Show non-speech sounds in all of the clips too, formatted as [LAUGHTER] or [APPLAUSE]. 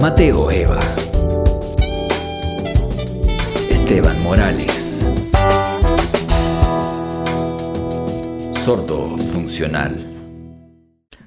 Mateo Eva. Esteban Morales. Sordo funcional.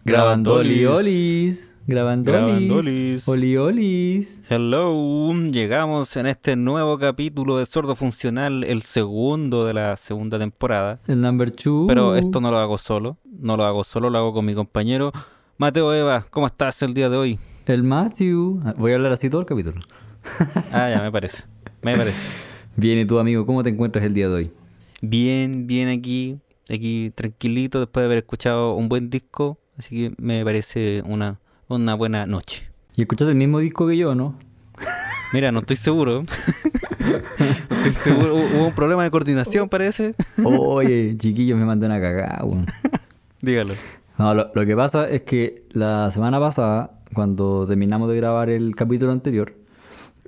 Grabandolis. Oliolis. Grabandolis. Grabandolis. Oliolis. Hello, llegamos en este nuevo capítulo de Sordo Funcional, el segundo de la segunda temporada. El number two. Pero esto no lo hago solo, no lo hago solo, lo hago con mi compañero Mateo Eva. ¿Cómo estás el día de hoy? El Matthew. Voy a hablar así todo el capítulo. [LAUGHS] Ah, ya me parece, me parece. Bien, ¿y tú, amigo? ¿Cómo te encuentras el día de hoy? Bien, bien aquí, aquí tranquilito después de haber escuchado un buen disco, así que me parece una, una buena noche. ¿Y escuchaste el mismo disco que yo, no? Mira, no estoy seguro. [LAUGHS] no estoy seguro. Hubo un problema de coordinación, parece. Oye, chiquillos, me mandé una cagada, weón. [LAUGHS] Dígalo. No, lo, lo que pasa es que la semana pasada, cuando terminamos de grabar el capítulo anterior,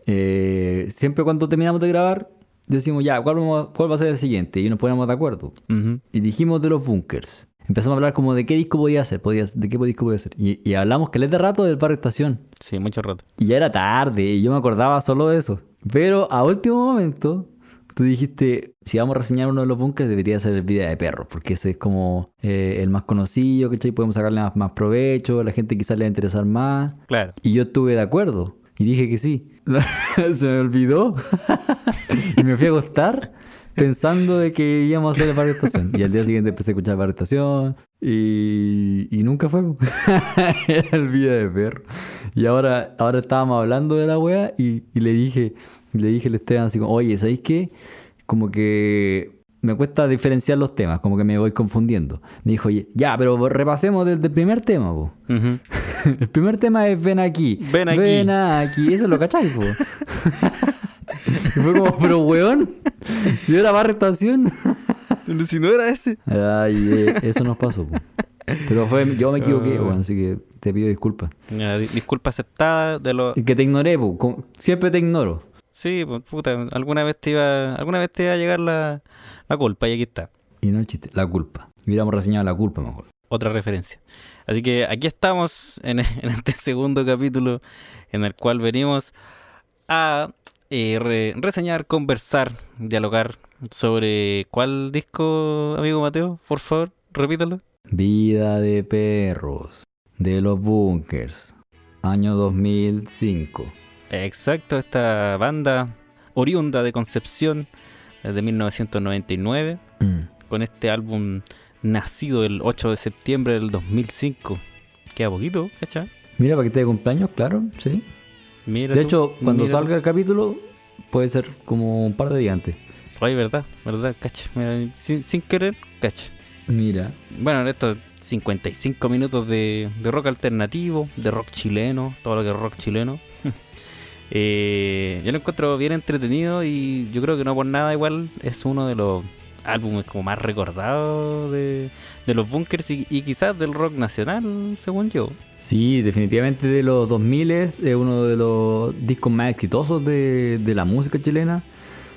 eh, siempre cuando terminamos de grabar, decimos ya, ¿cuál, vamos a- cuál va a ser el siguiente? Y nos ponemos de acuerdo. Ujú. Y dijimos de los bunkers. Empezamos a hablar como de qué disco podía ser, podía, de qué disco podía ser. Y, y hablamos que de rato del barrio estación. Sí, mucho rato. Y ya era tarde, y yo me acordaba solo de eso. Pero a último momento, tú dijiste, si vamos a reseñar uno de los bunkers, debería ser el Vida de Perros, porque ese es como eh, el más conocido, ¿cachai? Podemos sacarle más, más provecho, la gente quizás le va a interesar más. Claro. Y yo estuve de acuerdo, y dije que sí. [LAUGHS] Se me olvidó. [LAUGHS] y me fui a acostar pensando de que íbamos a hacer el barrio estación. Y al día siguiente empecé a escuchar el barrio estación, y, y nunca fue. [LAUGHS] Era el Vida de Perro. Y ahora, ahora estábamos hablando de la wea y, y le dije, le dije al Esteban así como, oye, ¿sabéis qué? Como que me cuesta diferenciar los temas, como que me voy confundiendo. Me dijo, oye, ya, pero repasemos desde el primer tema, po. [LAUGHS] El primer tema es ven aquí. Ven aquí. Ven aquí. Eso lo cacháis, po. [LAUGHS] Y fue como, pero weón, si era barra estación. Pero si no era ese. Ay, eh, eso nos pasó, po. Pero fue, yo me equivoqué, weón, así que te pido disculpas. Disculpa aceptada de lo... Que te ignoré, po. Siempre te ignoro. Sí, pues, puta, alguna vez te iba, alguna vez te iba a llegar la, la culpa y aquí está. Y no el chiste, la culpa. Hubiéramos reseñado la culpa mejor. Otra referencia. Así que aquí estamos en, [LAUGHS] en este segundo capítulo en el cual venimos a eh, re- reseñar, conversar, dialogar sobre cuál disco, amigo Mateo, por favor, repítalo. Vida de perros. De los bunkers. Año 2005. Exacto, esta banda oriunda de Concepción desde 1999 Mm. con este álbum nacido el 8 de septiembre del 2005. Queda poquito, ¿cachai? Mira, paquete de cumpleaños, claro, sí. Mira De tú, hecho, cuando mira salga el capítulo, puede ser como un par de días antes. Ay, verdad, verdad, cacha. Mira, sin, sin querer, cacha. Mira. Bueno, en estos 55 minutos de, de rock alternativo, de rock chileno, todo lo que es rock chileno. Eh, yo lo encuentro bien entretenido y yo creo que no por nada igual es uno de los álbumes como más recordados de, de los bunkers y, y quizás del rock nacional, según yo. Sí, definitivamente de los 2000 es eh, uno de los discos más exitosos de, de la música chilena.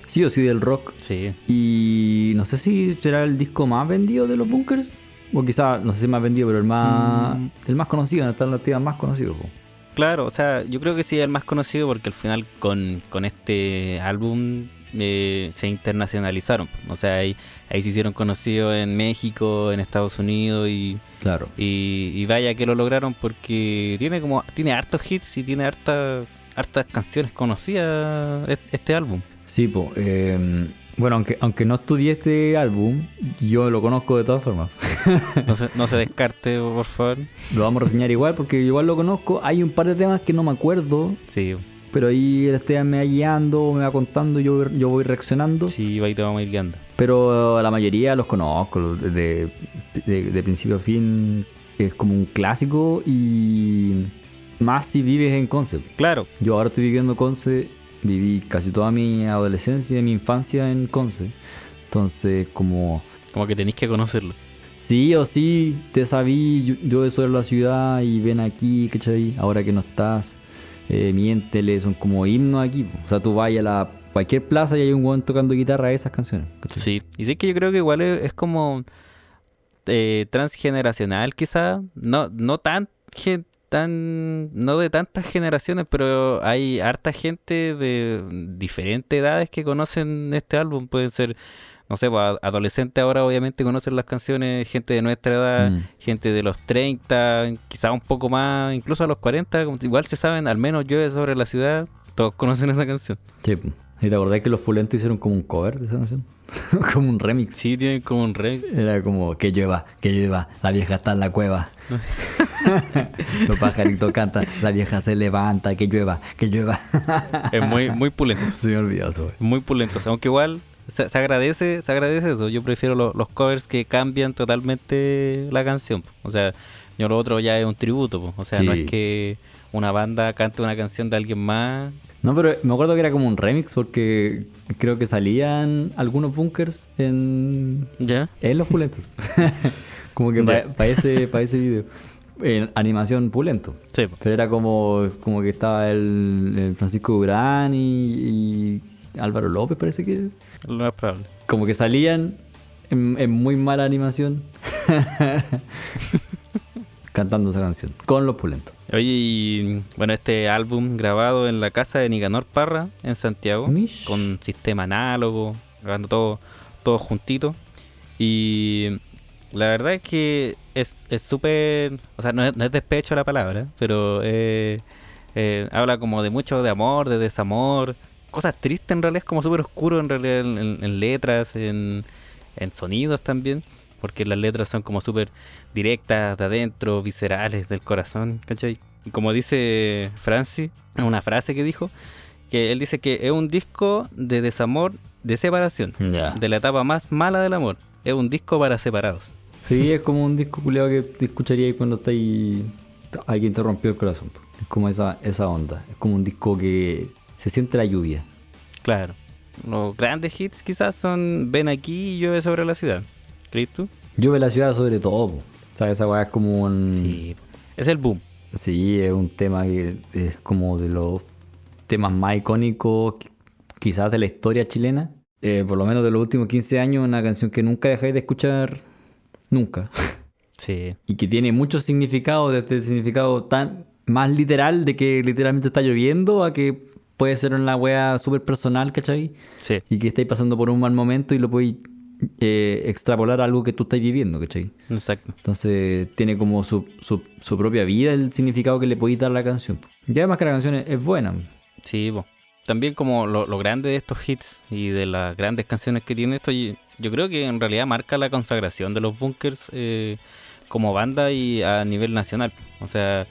Sí o sí del rock. Sí. Y no sé si será el disco más vendido de los bunkers. O quizá, no sé si más vendido, pero el más, Mm. el más conocido, en alternativa más conocido. po. Claro, o sea, yo creo que sí es el más conocido porque al final con, con este álbum eh, se internacionalizaron. O sea, ahí, ahí se hicieron conocidos en México, en Estados Unidos y, Claro. y, y vaya que lo lograron porque tiene como tiene hartos hits y tiene hartas hartas canciones conocidas est- este álbum. Sí, po, eh, bueno, aunque, aunque no estudié este álbum, yo lo conozco de todas formas. [LAUGHS] No se, no se descarte, por favor. lo vamos a reseñar igual porque igual lo conozco. Hay un par de temas que no me acuerdo, Sí, pero ahí el Esteban me va guiando, me va contando, yo, yo voy reaccionando. sí, ahí te vamos a ir guiando. Pero la mayoría los conozco, los de, de, de- de principio a fin. Es como un clásico y más si vives en Conce. Claro, Yo ahora estoy viviendo en Conce, viví casi toda mi adolescencia y mi infancia en Conce. Entonces, como como que tenéis que conocerlo. sí o sí, te sabí, yo, yo la ciudad y ven aquí, ¿cachai? Ahora que no estás, eh, miéntele, son como himnos aquí. po. O sea, tú vas a la cualquier plaza y hay un weón tocando guitarra esas canciones. ¿cachai? Sí, y sé que yo creo que igual es, es como eh, transgeneracional quizá, no, no tan gen- tan, no de tantas generaciones, pero hay harta gente de diferentes edades que conocen este álbum. Pueden ser, no sé, pues, adolescentes ahora obviamente conocen las canciones, gente de nuestra edad, Mm. gente de los 30, quizá un poco más, incluso a los 40, como- igual se saben, al menos llueve sobre la ciudad, todos [LAUGHS] conocen esa canción. Sí. ¿Y te acordás que los pulentos hicieron como un cover de esa canción? [LAUGHS] como un remix. Sí, tienen como un rey. Era como que llueva, que llueva, la vieja está en la cueva. [LAUGHS] Los pajaritos cantan, la vieja se levanta, que llueva, que llueva. Es muy, muy pulento. [LAUGHS] Eso, güey. Muy pulentos. Aunque igual se, se agradece, se agradece eso. Yo prefiero lo- los covers que cambian totalmente la canción. O sea, yo lo otro ya es un tributo. po. O sea, no es que una banda cante una canción de alguien más. No, pero me acuerdo que era como un remix porque creo que salían algunos bunkers en, ¿Ya? en los pulentos. [LAUGHS] como que para Ya. ese, pa' ese video. En animación pulento. Sí. Pero era como, como que estaba el, el Francisco Durán y, y Álvaro López, parece que. Lo más probable. Como que salían en, en muy mala animación [LAUGHS] cantando esa canción con los pulentos. Oye, y bueno, este álbum grabado en la casa de Nicanor Parra en Santiago, Mish. con sistema análogo, grabando todo, todo juntito. Y la verdad es que es es súper, o sea, no es, no es despecho la palabra, pero eh, eh, habla como de mucho de amor, de desamor, cosas tristes en realidad, es como súper oscuro en realidad en, en- en letras, en, en sonidos también. Porque las letras son como súper directas, de adentro, viscerales, del corazón, ¿cachai? Y como dice Francis, una frase que dijo, que él dice que es un disco de desamor, de separación, de la etapa más mala del amor. Es un disco para separados. Sí, es como un disco culiado que te escucharía cuando está ahí. Alguien te rompió el corazón. Es como esa, esa onda. Es como un disco que se siente la lluvia. Claro. Los grandes hits quizás son Ven aquí y llueve sobre la ciudad. ¿Crees tú? Llueve la ciudad sobre todo. po. Sea, esa weá es como un. Sí. Es el boom. Sí, es un tema que es como de los temas más icónicos qui- quizás de la historia chilena. Eh, por lo menos de los últimos 15 años, una canción que nunca dejáis de escuchar nunca. [LAUGHS] Sí. y que tiene muchos significados, desde el significado tan más literal de que literalmente está lloviendo a que puede ser una wea súper personal, ¿cachai? Sí. Y que estáis pasando por un mal momento y lo podéis eh, extrapolar a algo que tú estás viviendo, ¿cachai? Exacto. Entonces tiene como su, su, su propia vida el significado que le podéis dar a la canción. Y además que la canción es, es buena. Sí, po. también como lo, lo grande de estos hits y de las grandes canciones que tiene esto, yo creo que en realidad marca la consagración de los bunkers eh, como banda y a nivel nacional. O sea,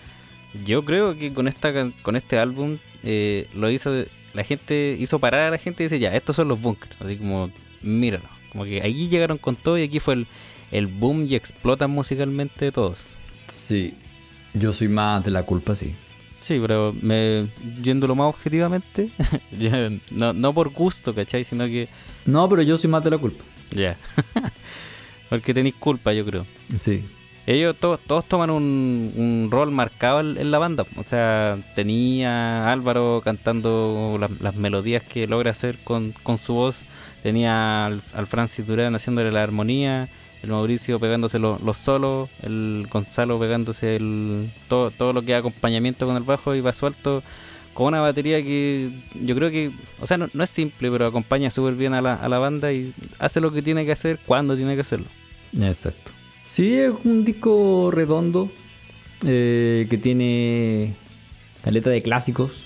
yo creo que con esta con este álbum eh, lo hizo la gente hizo parar a la gente y dice ya estos son los bunkers, así como míralo, como que ahí llegaron con todo y aquí fue el, el boom y explotan musicalmente todos. Sí. Yo soy más de la culpa, sí. Sí, pero me, yéndolo más objetivamente, [LAUGHS] no, no por gusto, ¿cachai? Sino que No, pero yo soy más de la culpa. Ya. [LAUGHS] Porque tenéis culpa, yo creo. Sí. Ellos to- todos toman un, un rol marcado en, la banda. O sea, tenía Álvaro cantando las, melodías que logra hacer con, con su voz. Tenía al, al Francis Durán haciéndole la armonía. El Mauricio pegándose lo- los solos. El Gonzalo pegándose el, todo, todo lo que es acompañamiento con el bajo y va suelto. Con una batería que yo creo que, o sea, no, no es simple, pero acompaña súper bien a la, a la banda y hace lo que tiene que hacer cuando tiene que hacerlo. Exacto. Sí, es un disco redondo eh, que tiene caleta de clásicos.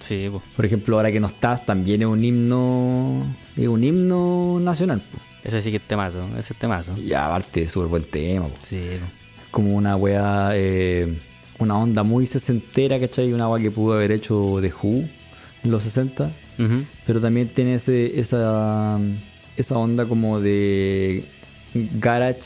Sí. Por ejemplo, ahora que no estás, también es un himno. Es un himno nacional. po. Ese sí que es temazo, ese es temazo. Y aparte, es súper buen tema. po. Sí, po. Como una wea. eh, una onda muy sesentera, ¿cachai? Una wea que pudo haber hecho The Who en los 60. Ujú. Pero también tiene ese, esa, esa onda como de garage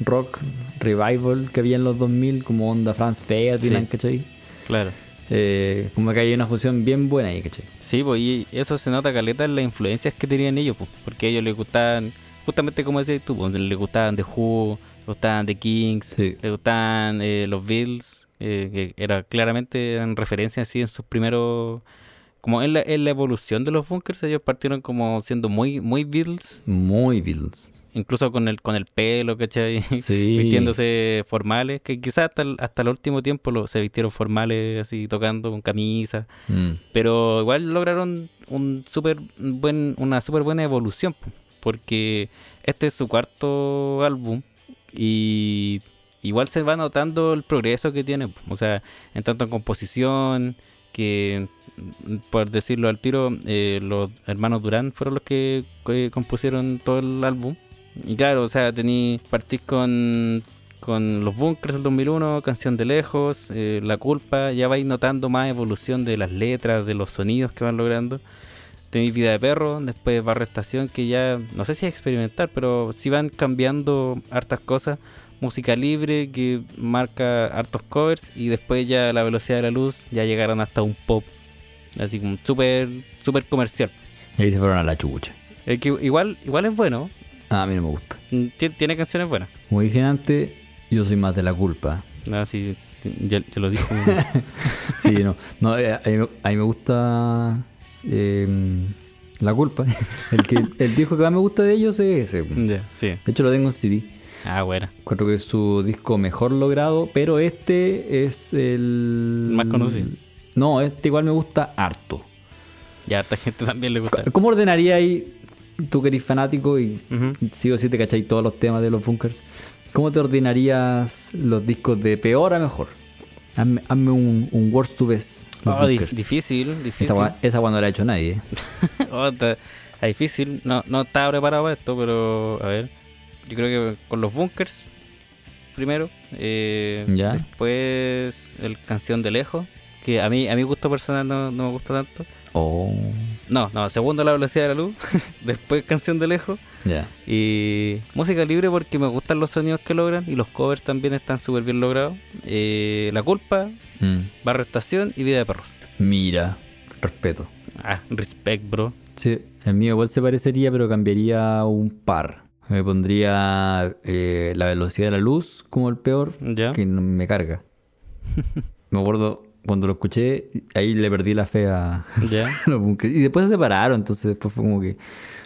rock revival que había en los 2000, como onda Franz Ferdinand, Sí. ¿cachai? Claro. Eh, como que hay una fusión bien buena ahí, ¿cachai? Sí, pues y eso se nota caleta en las influencias que tenían ellos, pues, porque a ellos les gustaban, justamente como decías tú, pues, les gustaban The Who, les gustaban The Kings, Sí. les gustaban eh, los Beatles, eh, que era claramente eran referencias así en sus primeros, como en la, en la evolución de los bunkers, ellos partieron como siendo muy, muy Beatles Muy Beatles. Incluso con el con el pelo, ¿cachai? [LAUGHS] Sí. Vistiéndose formales, que quizás hasta el, hasta el último tiempo lo, se vistieron formales, así tocando con camisa, Mm. pero igual lograron un super buen, una súper buena evolución, po, porque este es su cuarto álbum y igual se va notando el progreso que tiene, o sea, en tanto en composición, que mm, por decirlo al tiro, eh, los hermanos Durán fueron los que, que compusieron todo el álbum. Y claro, o sea, tení, partís con, con Los Bunkers del 2001, Canción de Lejos, eh, La Culpa, ya vais notando más evolución de las letras, de los sonidos que van logrando. Tenéis Vida de Perro, después Barrio Estación, que ya, no sé si es experimental, pero sí van cambiando hartas cosas. Música libre, que marca hartos covers, y después ya La Velocidad de la Luz, ya llegaron hasta un pop, así como súper, súper comercial. Y ahí se fueron a la chucha. Es que igual, igual es bueno, Ah, a mí no me gusta. mm, ti- tiene canciones buenas. Como dije antes, yo soy más de la culpa. Ah, sí, ya, ya lo dijo. [LAUGHS] Sí, no. no eh, a, mí, me- a mí me gusta eh, la culpa. [LAUGHS] El, que, el disco que más me gusta de ellos es ese. De ya, sí. hecho, lo tengo en CD. Ah, bueno. Creo que es su disco mejor logrado, pero este es el... Más conocido. No, este igual me gusta harto. Ya a harta gente también le gusta. ¿Cómo ordenaría ahí, tú que eres fanático y Ujú. sí o sí te cacháis todos los temas de los bunkers? ¿Cómo te ordenarías los discos de peor a mejor? Hazme, hazme un, un worst to best. Oh, di- difícil, difícil. Esa, esa cuando la ha hecho nadie. ¿eh? [LAUGHS] Oh, está, está difícil. No, no estaba preparado para esto, pero a ver. Yo creo que con los bunkers, primero. eh, Ya. Después el canción de lejos. Que a mí, a mi gusto personal no, no me gusta tanto. Oh, No, no, segundo la velocidad de la luz. [LAUGHS] después canción de lejos. ya. Y música libre porque me gustan los sonidos que logran. Y los covers también están súper bien logrados. Eh, la culpa, Mm. Barra Estación y Vida de Perros. Mira, respeto. Ah, respect, bro. Sí, el mío igual se parecería, pero cambiaría un par. Me pondría eh, la velocidad de la luz como el peor, Ya. que me carga. [LAUGHS] me acuerdo cuando lo escuché, ahí le perdí la fe a [LAUGHS] los bunkers. Y después se separaron, entonces después fue como que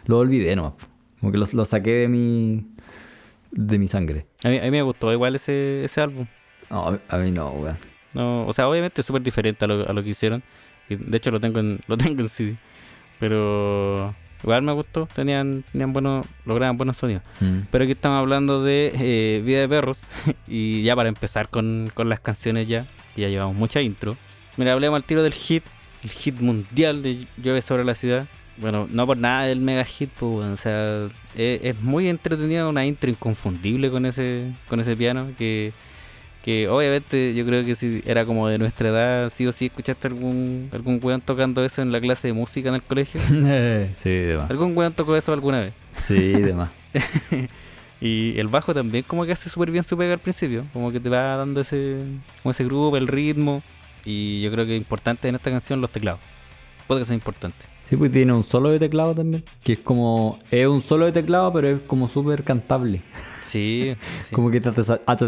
lo olvidé nomás. Como que lo, lo saqué de mi, de mi sangre. A mí, a mí me gustó igual ese, ese álbum. No, a mí, a mí no, weón. No, o sea, obviamente es súper diferente a lo, a lo que hicieron. Y de hecho lo tengo en, [LAUGHS] lo tengo en CD. Pero igual me gustó. Tenían, tenían buenos, lograban buenos sonidos. Mm. Pero aquí estamos hablando de eh, Vida de Perros. [LAUGHS] y ya para empezar con, con las canciones ya. Que Ya llevamos mucha intro. Mira, hablemos al tiro del hit. El hit mundial de Llueve sobre la ciudad. Bueno, no por nada el mega hit, pues, weón, o sea, es, es muy entretenido, una intro inconfundible con ese, con ese piano que, que obviamente yo creo que si era como de nuestra edad, sí o sí escuchaste algún, algún weón tocando eso en la clase de música en el colegio. [LAUGHS] sí, demás. Algún weón tocó eso alguna vez. Sí, demás. [LAUGHS] Y el bajo también como que hace súper bien su pega al principio, como que te va dando ese, como ese grupo, el ritmo. Y yo creo que es importante en esta canción los teclados. Puede que sea importante. Sí, pues tiene un solo de teclado también. Que es como. Es un solo de teclado, pero es como súper cantable. Sí, [LAUGHS] sí. Como que hasta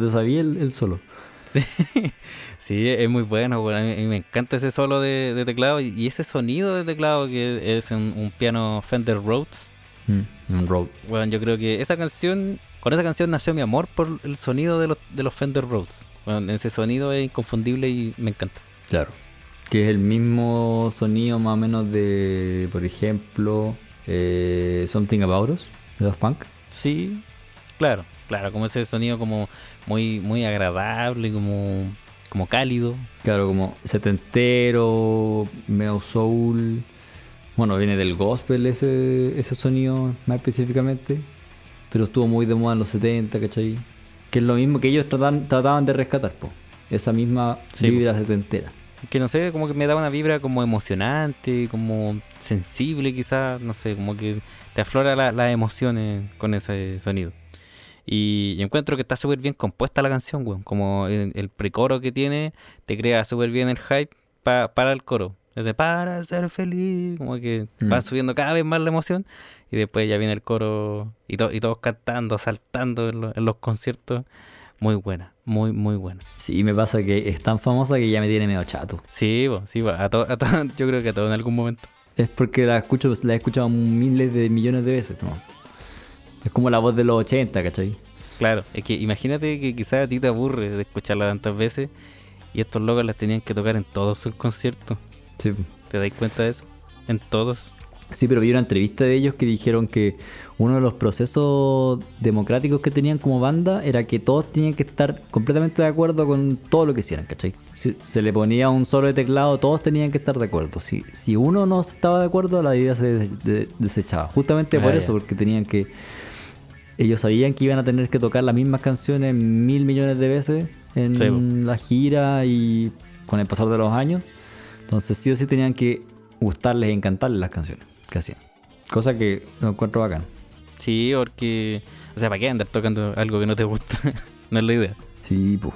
te sabía el, el solo. Sí, [LAUGHS] sí, es muy bueno. bueno, A mí, a mí me encanta ese solo de, de teclado y, y ese sonido de teclado que es un, un piano Fender Rhodes. Mm, un road. Bueno, yo creo que esa canción, con esa canción nació mi amor por el sonido de los, de los Fender Rhodes. Bueno, ese sonido es inconfundible y me encanta. Claro. Que es el mismo sonido más o menos de, por ejemplo, eh, Something About Us, de Daft Punk. Sí, claro, claro, como ese sonido como muy, muy agradable, como, como cálido. Claro, como setentero, medio soul. Bueno, viene del gospel ese, ese sonido más específicamente. Pero estuvo muy de moda en los 70, ¿cachai? Que es lo mismo que ellos tratan- trataban de rescatar, po. Esa misma Sí, po. vibra setentera. Que no sé, como que me da una vibra como emocionante, como sensible quizás, no sé, como que te aflora la- las emociones con ese sonido. Y, y encuentro que está súper bien compuesta la canción, weón. Como el, el precoro que tiene, te crea súper bien el hype pa- para el coro. Desde para ser feliz, como que Mm. va subiendo cada vez más la emoción. Y después ya viene el coro y, to- y todos cantando, saltando en, lo- en los conciertos. Muy buena, muy, muy buena. Sí, me pasa que es tan famosa que ya me tiene medio chato. Sí, bo, sí, bo, a to- a to- [LAUGHS] yo creo que a todos en algún momento. Es porque la escucho, la he escuchado miles de millones de veces, ¿no? Es como la voz de los 80, ¿cachai? Claro, es que imagínate que quizás a ti te aburre de escucharla tantas veces y estos locos las tenían que tocar en todos sus conciertos. Sí. ¿Te dais cuenta de eso? En todos. Sí, pero vi una entrevista de ellos que dijeron que uno de los procesos democráticos que tenían como banda era que todos tenían que estar completamente de acuerdo con todo lo que hicieran, ¿cachai? Si se le ponía un solo de teclado, todos tenían que estar de acuerdo. Si, si uno no estaba de acuerdo, la idea se de- de- desechaba. Justamente Ah, por ya. eso, porque tenían que... Ellos sabían que iban a tener que tocar las mismas canciones mil millones de veces en Sí, la gira y con el pasar de los años. Entonces sí o sí tenían que gustarles y encantarles las canciones que hacían. Cosa que lo encuentro bacán. Sí, porque. O sea, ¿para qué andar tocando algo que no te gusta? [LAUGHS] no es la idea. Sí, pues.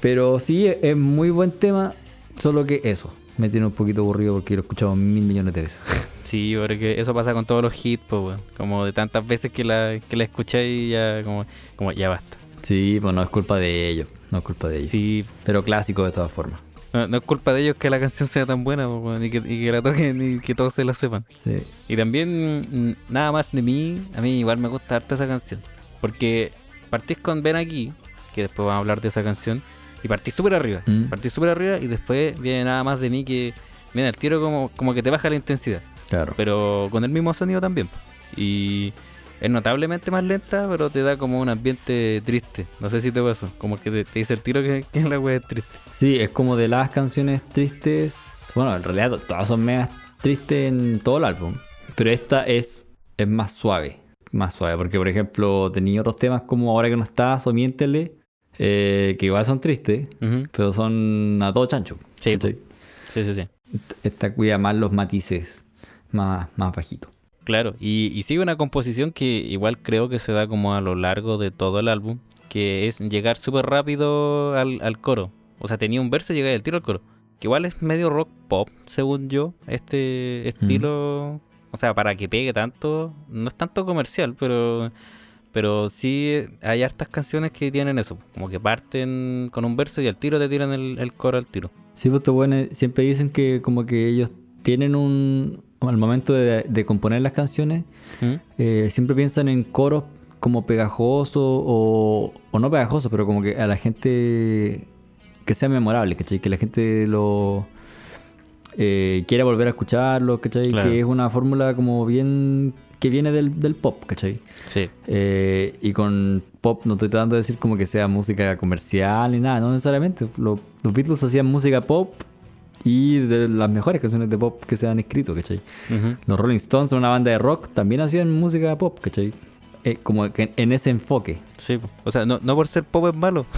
Pero sí, es es muy buen tema, solo que eso. Me tiene un poquito aburrido porque lo he escuchado mil millones de veces. [LAUGHS] Sí, porque eso pasa con todos los hits, pues, weón. Como de tantas veces que la, que la escucháis, ya como, como ya basta. Sí, pues no es culpa de ellos. No es culpa de ellos. Sí, Pero clásico de todas formas. No, no es culpa de ellos que la canción sea tan buena, y, que, y que la toquen y que todos se la sepan. Sí. Y también, mm, nada más de mí, a mí igual me gusta harto esa canción. Porque partís con Ven aquí, que después vamos a hablar de esa canción, y partís súper arriba. Mm. Partís súper arriba y después viene nada más de mí que viene el tiro como, como que te baja la intensidad. Claro. Pero con el mismo sonido también. Y es notablemente más lenta, pero te da como un ambiente triste. No sé si te pasó. Como que te, te dice el tiro que, que la wea es triste. Sí, es como de las canciones tristes. Bueno, en realidad to- todas son medias tristes en todo el álbum. Pero esta es, es más suave. Más suave. Porque, por ejemplo, tenía otros temas como Ahora que no estás o Miéntele. eh, que igual son tristes. Pero son a todo chancho. Sí. Sí, sí, sí. Esta cuida más los matices. Más, más bajito. Claro, y, y sigue una composición que igual creo que se da como a lo largo de todo el álbum, que es llegar súper rápido al, al coro. O sea, tenía un verso y llegaba el tiro al coro. Que igual es medio rock pop, según yo, este estilo. O sea, para que pegue tanto, no es tanto comercial, pero, pero sí hay hartas canciones que tienen eso. Como que parten con un verso y al tiro te tiran el, el coro al tiro. Sí, pues buenos siempre dicen que como que ellos tienen un... Al momento de, de componer las canciones, ¿Mm? eh, siempre piensan en coros como pegajosos o, o no pegajosos, pero como que a la gente que sea memorable, ¿cachai? Que la gente lo eh, quiera volver a escucharlo, ¿cachai? Claro. Que es una fórmula como bien que viene del, del pop, ¿cachai? Sí, Eh, y con pop no estoy tratando de decir como que sea música comercial ni nada, no necesariamente. Lo- los Beatles hacían música pop y de las mejores canciones de pop que se han escrito, ¿cachai? Ujú. Los Rolling Stones, una banda de rock, también hacían música pop, ¿cachai? Eh, como que en ese enfoque. sí. O sea, no, no por ser pop es malo. [LAUGHS]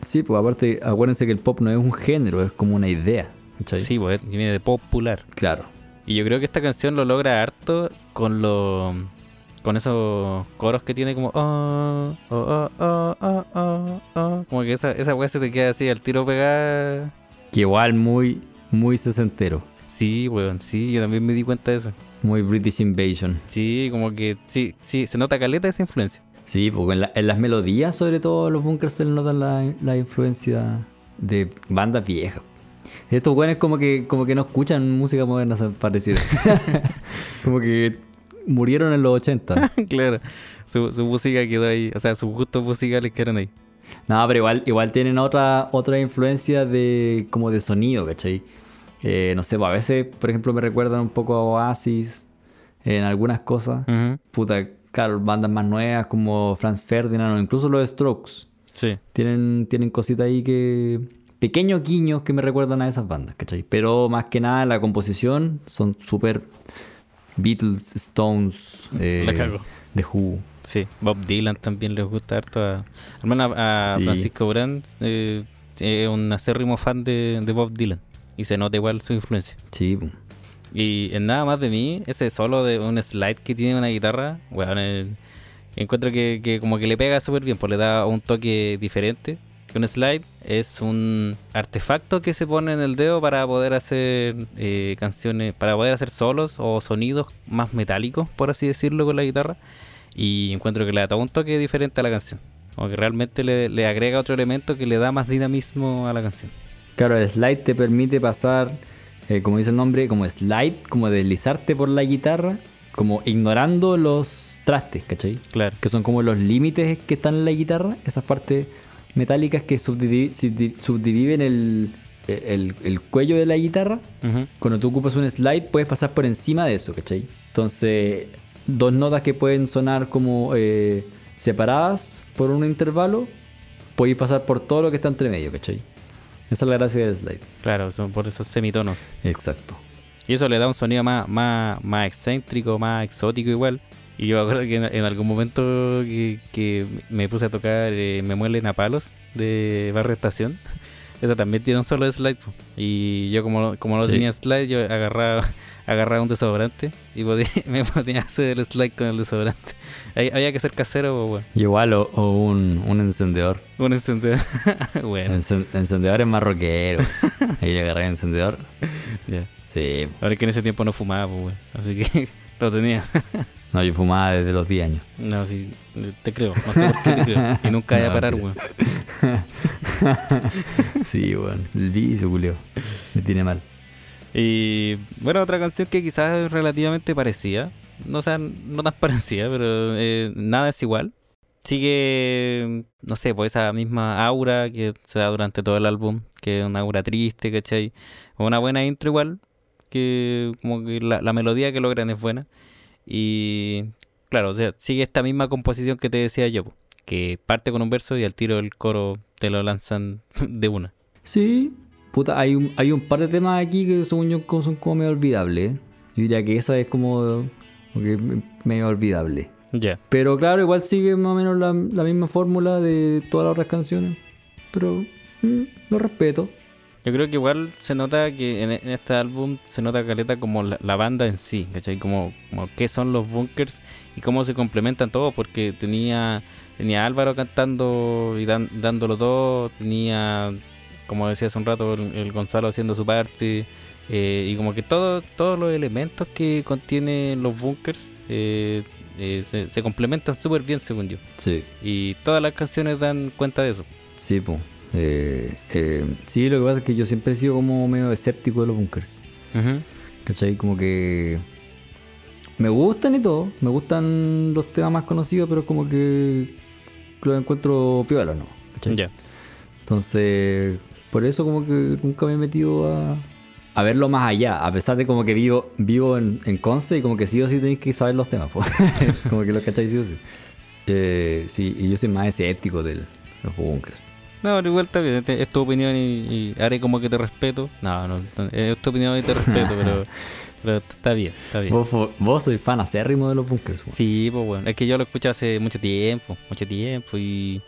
Sí, pues aparte, acuérdense que el pop no es un género, es como una idea, ¿cachai? Sí, pues viene de popular. Claro. Y yo creo que esta canción lo logra harto con lo con esos coros que tiene como oh, oh, oh, oh, oh, oh, oh. como que esa esa weá se te queda así al tiro pegada. Que igual muy, muy sesentero. Sí, weón, sí, yo también me di cuenta de eso. Muy British Invasion. Sí, como que sí, sí, se nota caleta esa influencia. Sí, porque en, la- en las melodías, sobre todo, los bunkers se notan la, la influencia de bandas viejas. Estos güeyes como que, como que no escuchan música moderna, se pareciera. [LAUGHS] [LAUGHS] como que murieron en los 80. [LAUGHS] claro. Su, su música quedó ahí, o sea, sus gustos musicales quedaron ahí. No, pero igual, igual tienen otra, otra influencia de como de sonido, ¿cachai? Eh, no sé, pues a veces, por ejemplo, me recuerdan un poco a Oasis en algunas cosas. Puta, claro, bandas más nuevas como Franz Ferdinand o incluso los Strokes. Sí. Tienen, tienen cositas ahí que. Pequeños guiños que me recuerdan a esas bandas, ¿cachai? Pero más que nada la composición son súper Beatles, Stones, eh, La cago. The Who. Sí, Bob Dylan también les gusta harto. A, al menos a, Sí. Francisco Brand eh, es un acérrimo fan de, de Bob Dylan. Y se nota igual su influencia. Sí. Y en nada más de mí, ese solo de un slide que tiene una guitarra, eh, encuentro que, que como que le pega súper bien, pues le da un toque diferente. Un slide es un artefacto que se pone en el dedo para poder hacer eh, canciones, para poder hacer solos o sonidos más metálicos, por así decirlo, con la guitarra. Y encuentro que le da un toque diferente a la canción. Como que realmente le, le agrega otro elemento que le da más dinamismo a la canción. Claro, el slide te permite pasar, eh, como dice el nombre, como slide, como deslizarte por la guitarra, como ignorando los trastes, ¿cachai? Claro. Que son como los límites que están en la guitarra, esas partes metálicas que subdivi- subdi- subdividen el, el, el cuello de la guitarra. Cuando tú ocupas un slide, puedes pasar por encima de eso, ¿cachai? Entonces, dos notas que pueden sonar como eh, separadas por un intervalo, podéis pasar por todo lo que está entre medio, ¿cachai? Esa es la gracia del slide. Claro, son por esos semitonos. Exacto. Y eso le da un sonido más, más, más excéntrico, más exótico igual. Y yo me acuerdo que en, en algún momento que, que me puse a tocar eh, Me muelen a palos de Barrio Estación. [LAUGHS] Esa también tiene un solo slide. Y yo como, como no Sí. tenía slide, yo agarraba, agarraba un desodorante y podía- [LAUGHS] me podía hacer el slide con el desodorante. Ahí había que ser casero, weón. Y Igual o, o un, un encendedor. Un encendedor. [LAUGHS] bueno, Encen- encendedor es más rockero. [LAUGHS] Ahí le agarré el encendedor. ya. Sí. Ahora es que en ese tiempo no fumaba, pues, weón. Así que lo tenía. No, yo fumaba desde los 10 años. No, sí, te creo. No sé por qué te creo. Y nunca voy a No, parar, weón. Sí, bueno. El vicio, culio. Me tiene mal. Y bueno, otra canción que quizás es relativamente parecida. No, o sea, no tan [LAUGHS] parecida, pero eh, nada es igual. Sigue, no sé, pues esa misma aura que se da durante todo el álbum, que es una aura triste, ¿cachai? Una buena intro igual, que como que la, la melodía que logran es buena. Y claro, o sea, sigue esta misma composición que te decía yo, que parte con un verso y al tiro el coro te lo lanzan [LAUGHS] de una. Sí. Puta, hay un, hay un par de temas aquí que según yo son como medio olvidables. ¿eh? Yo diría que esa es como, medio olvidable. Ya. Pero claro, igual sigue más o menos la, la misma fórmula de todas las otras canciones. Pero mm, lo respeto. Yo creo que igual se nota que en, en este álbum se nota caleta como la, la banda en sí, ¿cachai? Como, como qué son los bunkers y cómo se complementan todos, porque tenía, tenía Álvaro cantando y dan- dándolo todo, tenía, como decía hace un rato, el, el Gonzalo haciendo su parte, eh, y como que todo, todos los elementos que contienen los bunkers eh, eh, se, se complementan súper bien, según yo. Sí. Y todas las canciones dan cuenta de eso. Sí, pues. sí, lo que pasa es que yo siempre he sido como medio escéptico de los bunkers. Ujú. ¿Cachai? Como que me gustan y todo. Me gustan los temas más conocidos, pero como que los encuentro piola, ¿no? ¿Cachai? Ya. Entonces, por eso como que nunca me he metido a, a verlo más allá. A pesar de como que vivo, vivo en, en Conce y como que sí o sí tenéis que saber los temas. po. [LAUGHS] como que los cacháis sí o sí. Eh, sí, y yo soy más escéptico de los bunkers. No, pero igual está bien, es tu opinión y, y haré como que te respeto. No, no, no, es tu opinión y te respeto, pero, [LAUGHS] pero está bien, está bien. Vos, vos sois fan acérrimo de los bunkers. po. Sí, pues bueno, es que yo lo escucho hace mucho tiempo, mucho tiempo y,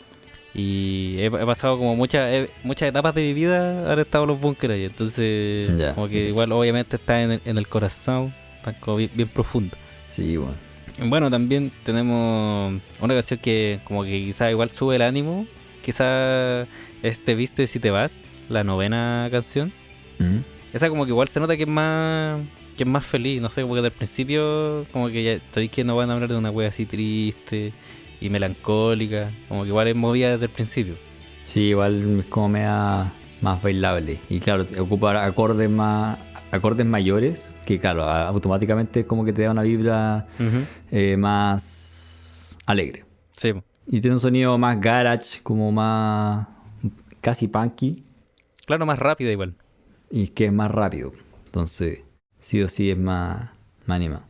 y he, he pasado como muchas he- muchas etapas de mi vida han estado los bunkers ahí, entonces como que igual obviamente está en el, en el corazón, está como bien, bien profundo. Sí, bueno. Bueno, también tenemos una canción que como que quizá igual sube el ánimo, quizá este Viste si te vas, la novena canción. Mm. Esa como que igual se nota que es más que es más feliz, no sé, porque al principio como que ya sabéis que no van a hablar de una wea así triste y melancólica, como que igual es movida desde el principio. Sí, igual es como media más bailable. Y claro, ocupa acordes más acordes mayores, que claro, automáticamente es como que te da una vibra eh, más alegre. Sí. Y tiene un sonido más garage, como más casi punky, claro, más rápida igual. y es que es más rápido. Entonces, sí o sí es más, más animado.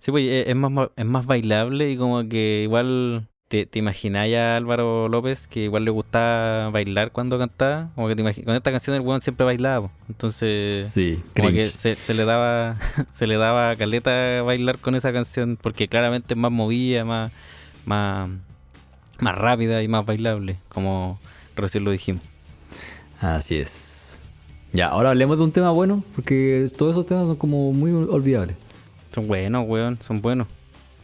Sí, pues es es más, es más bailable y como que igual te, te imagináis a Álvaro López que igual le gustaba bailar cuando cantaba. Como que te con esta canción el weón siempre bailaba. Entonces, Sí, como que se le daba [LAUGHS] se le daba caleta bailar con esa canción porque claramente es más movida, más, más, más rápida y más bailable, como recién lo dijimos. Así es. Ya, ahora hablemos de un tema bueno, porque todos esos temas son como muy olvidables. Son buenos, weón, son buenos.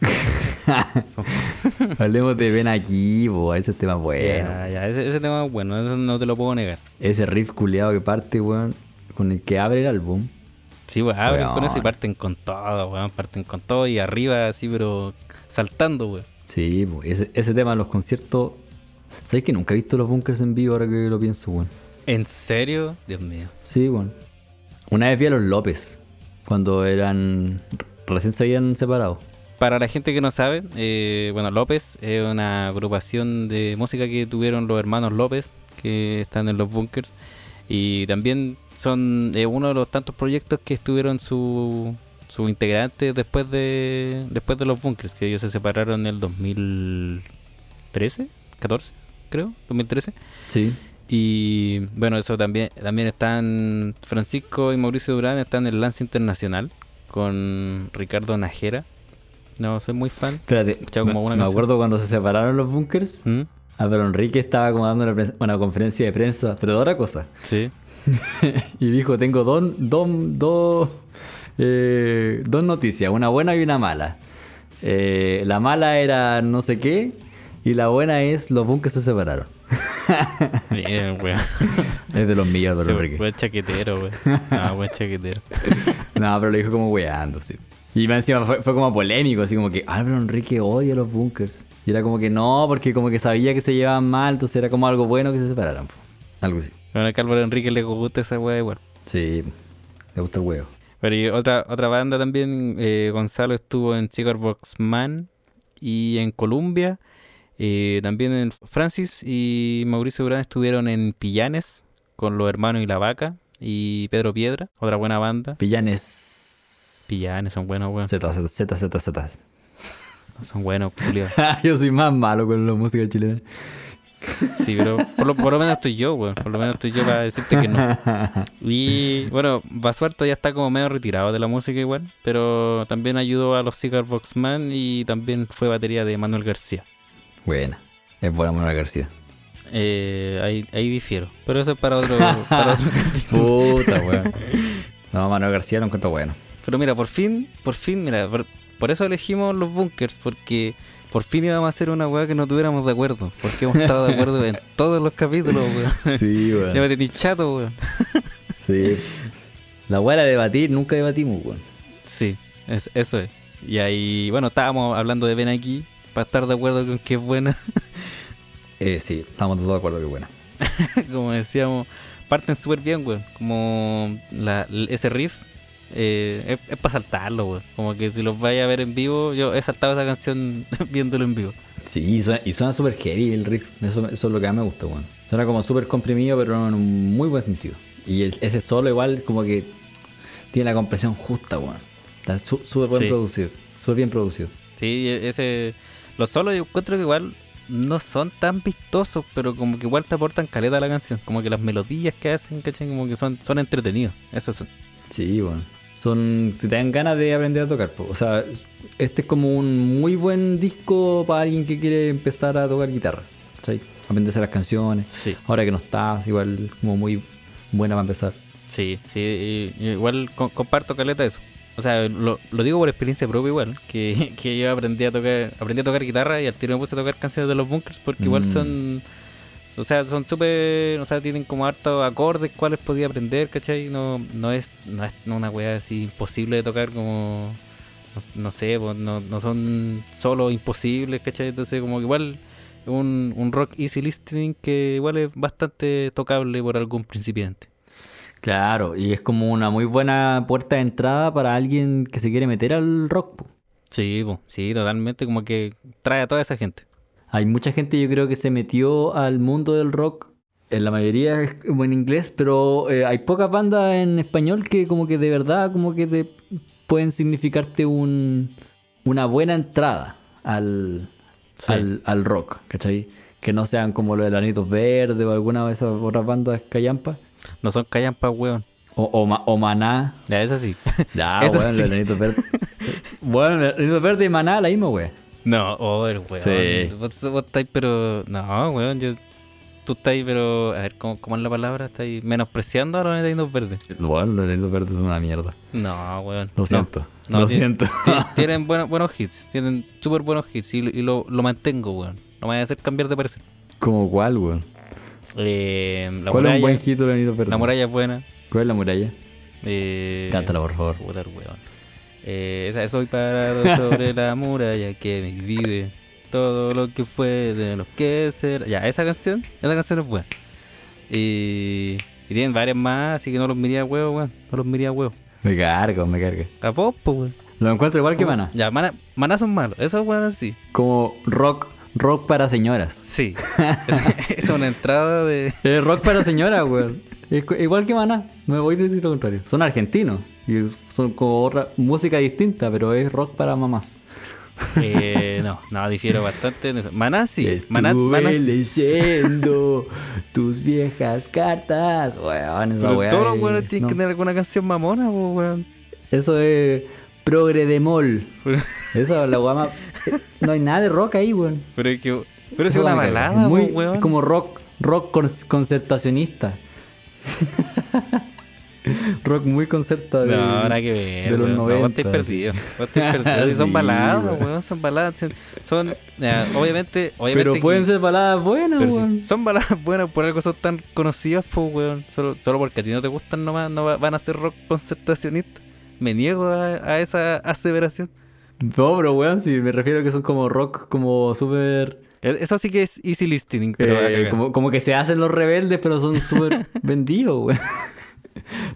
[LAUGHS] hablemos de Ven aquí, bo, ese tema bueno. Ya, ya, ese, ese tema es bueno, eso no te lo puedo negar. Ese riff culeado que parte, weón, con el que abre el álbum. Sí, weón, abren con eso y parten con todo, weón, parten con todo y arriba así, pero saltando, weón. Sí, bo, ese, ese tema en los conciertos. ¿Sabes que nunca he visto los bunkers en vivo ahora que lo pienso, weón? ¿En serio? Dios mío. Sí, weón. Una vez vi a los López, cuando eran. Recién se habían separado. para la gente que no sabe, eh, bueno, López es una agrupación de música que tuvieron los hermanos López, que están en los bunkers. Y también son eh, uno de los tantos proyectos que estuvieron su, su integrante después de después de los bunkers, que ellos se separaron en el 2013, 14, creo, 2013. Sí. Y bueno, eso también también están Francisco y Mauricio Durán están en el Lance Internacional con Ricardo Najera. No, soy muy fan. Espérate, me, como me acuerdo cuando se separaron los bunkers. ¿Mm? Ah, pero Enrique estaba como dando una, conferencia de prensa, pero de otra cosa. Sí. [LAUGHS] y dijo, tengo dos, dos, eh, dos noticias, una buena y una mala. Eh, la mala era no sé qué y la buena es los bunkers se separaron. [LAUGHS] Bien, weón. [LAUGHS] Es de los Sí, Enrique. Buen chaquetero, weón. [LAUGHS] Ah, buen chaquetero. No, pero lo dijo como weando, sí. Y más encima fue, fue como polémico, así como que, ah, pero Enrique odia los bunkers. Y era como que no, porque como que sabía que se llevaban mal, entonces era como algo bueno que se separaran. po. Algo así. Bueno, a Álvaro Enrique le gusta esa weá igual. Sí, le gusta el huevo. Pero y otra, otra banda también, eh, Gonzalo estuvo en Cigar Box Man y en Columbia. Eh, también Francis y Mauricio Durán estuvieron en Pillanes con los hermanos y la vaca y Pedro Piedra, otra buena banda. Pillanes. Pillanes son buenos, weón. Z, Z, Z, Z, Z. Son buenos, Julio. [LAUGHS] Yo soy más malo con la música chilena. Sí, pero por lo, por lo menos estoy yo, weón. Por lo menos estoy yo para decirte que no. [LAUGHS] Y bueno, Basualto ya está como medio retirado de la música igual, pero también ayudó a los Cigar Box Man y también fue batería de Manuel García. Buena. Es buena Manuel García. Eh, ahí, ahí difiero, pero eso es para otro, para [LAUGHS] otro. Puta, weón. No, Manuel García lo encuentro bueno. Pero mira, por fin, por fin, mira, por, por eso elegimos los bunkers, porque por fin íbamos a hacer una weá que no tuviéramos de acuerdo, porque hemos estado de acuerdo en [LAUGHS] todos los capítulos, weón. Sí, Ya me tenís chato, weón. Sí. La weá era debatir, nunca debatimos, weón. Sí, es- eso es. Y ahí, bueno, estábamos hablando de Ben aquí, para estar de acuerdo con que es buena. [LAUGHS] Eh, sí, estamos todos de acuerdo que buena. [LAUGHS] Como decíamos, parten súper bien, weón. Como la, ese riff eh, es, para saltarlo, weón. Como que si los vaya a ver en vivo, yo he saltado esa canción [LAUGHS] viéndolo en vivo. Sí, y suena, súper heavy el riff. Eso, eso es lo que más me gusta, weón. Suena como súper comprimido, pero en un muy buen sentido. Y el- ese solo igual como que tiene la compresión justa, weón. Está su- súper buen Sí. producido. Súper bien producido. Sí, e- ese. Los solos yo encuentro que igual no son tan vistosos, pero como que igual te aportan caleta a la canción. Como que las melodías que hacen, ¿cachai? Como que son, son entretenidos. Eso son. Sí, bueno. Son, te dan ganas de aprender a tocar. po. O sea, este es como un muy buen disco para alguien que quiere empezar a tocar guitarra. ¿cachai? Aprenderse las canciones. Sí. Ahora que no estás, igual como muy buena para empezar. Sí, sí, igual co- comparto caleta eso. O sea, lo, lo digo por experiencia propia igual, que, [LAUGHS] que yo aprendí a tocar aprendí a tocar guitarra y al tiro me puse a tocar canciones de los bunkers porque igual Mm. son o sea, son súper, o sea, tienen como hartos acordes cuáles podía aprender, ¿cachai? No no es no es una weá así imposible de tocar como no, no sé, no, no son solo imposibles, ¿cachai? Entonces como que igual un, un rock easy listening que igual es bastante tocable por algún principiante. Claro, y es como una muy buena puerta de entrada para alguien que se quiere meter al rock. po. Sí, po, sí, totalmente, como que trae a toda esa gente. Hay mucha gente, yo creo, que se metió al mundo del rock. En la mayoría es como en inglés, pero eh, hay pocas bandas en español que como que de verdad como que te pueden significarte un, una buena entrada al, Sí. al, al rock, ¿cachai? Que no sean como los de Lanitos Verdes o alguna de esas otras bandas callampas. No son callampas, weón. O, o, o Maná. Ya, eso sí. [LAUGHS] Ya, Eso bueno, sí. [LAUGHS] los Lanitos Verdes. bueno, Lanitos Verdes y Maná, la misma, güey. no, oh, el weón. Sí. Vos, vos estáis, pero. No, weón, yo. Tú estáis, pero. A ver, ¿cómo, cómo es la palabra? ¿Estáis menospreciando a los netaínos verdes? Bueno, los Lanitos Verdes son una mierda. No, weón. Lo siento. No, lo siento. ti- [LAUGHS] Tienen buenos, buenos hits. Tienen súper buenos hits. Y, y lo, lo mantengo, weón. No me voy a hacer cambiar de parecer. ¿Como cuál, weón? Eh, la ¿Cuál es muralla. un buen hit de Lanitos Verdes? la muralla es buena. ¿Cuál es la muralla? Eh, Cántala, por favor. Puta weón. Eh, esa- soy parado [LAUGHS] sobre la muralla que me divide todo lo que fue de lo que será. Ya, esa canción, esa canción es buena. Y, y tienen varias más, así que no los miré a huevo, weón. No los miré a huevo. Me cargo, me carga. A vos, pues, weón. Lo encuentro igual que Maná. Ya, Maná, Maná son malos. Esos weones sí. Como rock, rock para señoras. Sí. [LAUGHS] es una entrada de. Es [LAUGHS] rock para señoras, weón. Igual que Maná. Me voy a decir lo contrario. Son argentinos. Y son como otra música distinta, pero es rock para mamás. Eh, no, no, difiero bastante en eso. Maná sí. Maná, Maná sí. leyendo [LAUGHS] tus viejas cartas. Weón, esa Pero weá todos los es- weones tienen que tener alguna canción mamona, weón. Eso es progre de mol. Pero, Eso es la más- No hay nada de rock ahí, weón. pero es que. Pero es una balada, Es muy, weón. es como rock, rock con- concertacionista. [LAUGHS] rock muy concerta de, No, nada que ver. de los weón. No, vos 90. estáis perdidos. Vos estáis. [LAUGHS] Sí, son baladas, weón. weón. Son baladas. Son, ya, obviamente, obviamente. Pero que- pueden ser baladas buenas, si weón. son baladas buenas, por algo son tan conocidas, pues, weón. Solo, solo porque a ti no te gustan nomás, no va- van a ser rock concertacionista. Me niego a, a esa aseveración. No, pero weón, si me refiero a que son como rock, como súper. E- Eso sí que es easy listening, pero eh, como, como que se hacen los rebeldes, pero son súper [LAUGHS] vendidos, weón.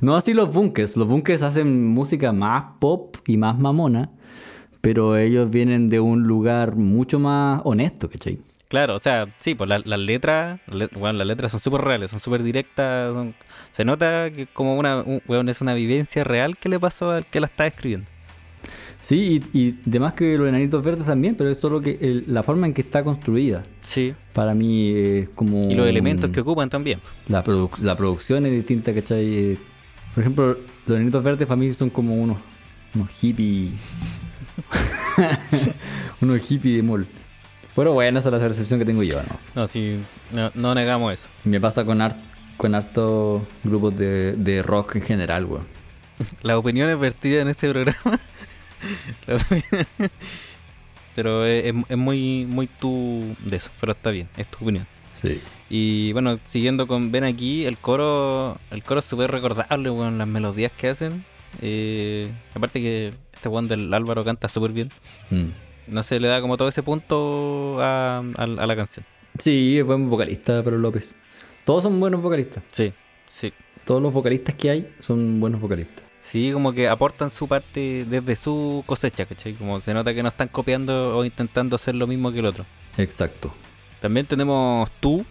No así los bunkers. Los bunkers hacen música más pop y más mamona, pero ellos vienen de un lugar mucho más honesto, ¿cachai? Claro, o sea, sí, pues la- las letras, le- bueno, las letras son súper reales, son súper directas. son- se nota que como una, un, weón, es una vivencia real que le pasó al que la está escribiendo. Sí, y, y demás que los enanitos verdes también, pero es solo que el- la forma en que está construida. Sí. Para mí es como... Y los elementos que ocupan también. La, produ- la producción es distinta, ¿cachai? Eh, Por ejemplo, los enanitos verdes para mí son como unos, unos hippies... [LAUGHS] unos hippies de mall. Pero bueno, esa es la percepción que tengo yo, ¿no? No, sí, no, no negamos eso. Me pasa con, hart- con hartos grupos de, de rock en general, weón. [LAUGHS] Las opiniones vertidas en este programa. [LAUGHS] pero es, muy, muy tú de eso, pero está bien, es tu opinión. Sí. Y bueno, siguiendo con Ven aquí, el coro, el coro es súper recordable, weón, las melodías que hacen. Eh, aparte que este weón del Álvaro canta súper bien. Mm. No sé, le da como todo ese punto a, a- a la canción. Sí, es buen vocalista, pero López. Todos son buenos vocalistas. Sí, sí. Todos los vocalistas que hay son buenos vocalistas. Sí, como que aportan su parte desde su cosecha, ¿cachai? Como se nota que no están copiando o intentando hacer lo mismo que el otro. Exacto. También tenemos Tú,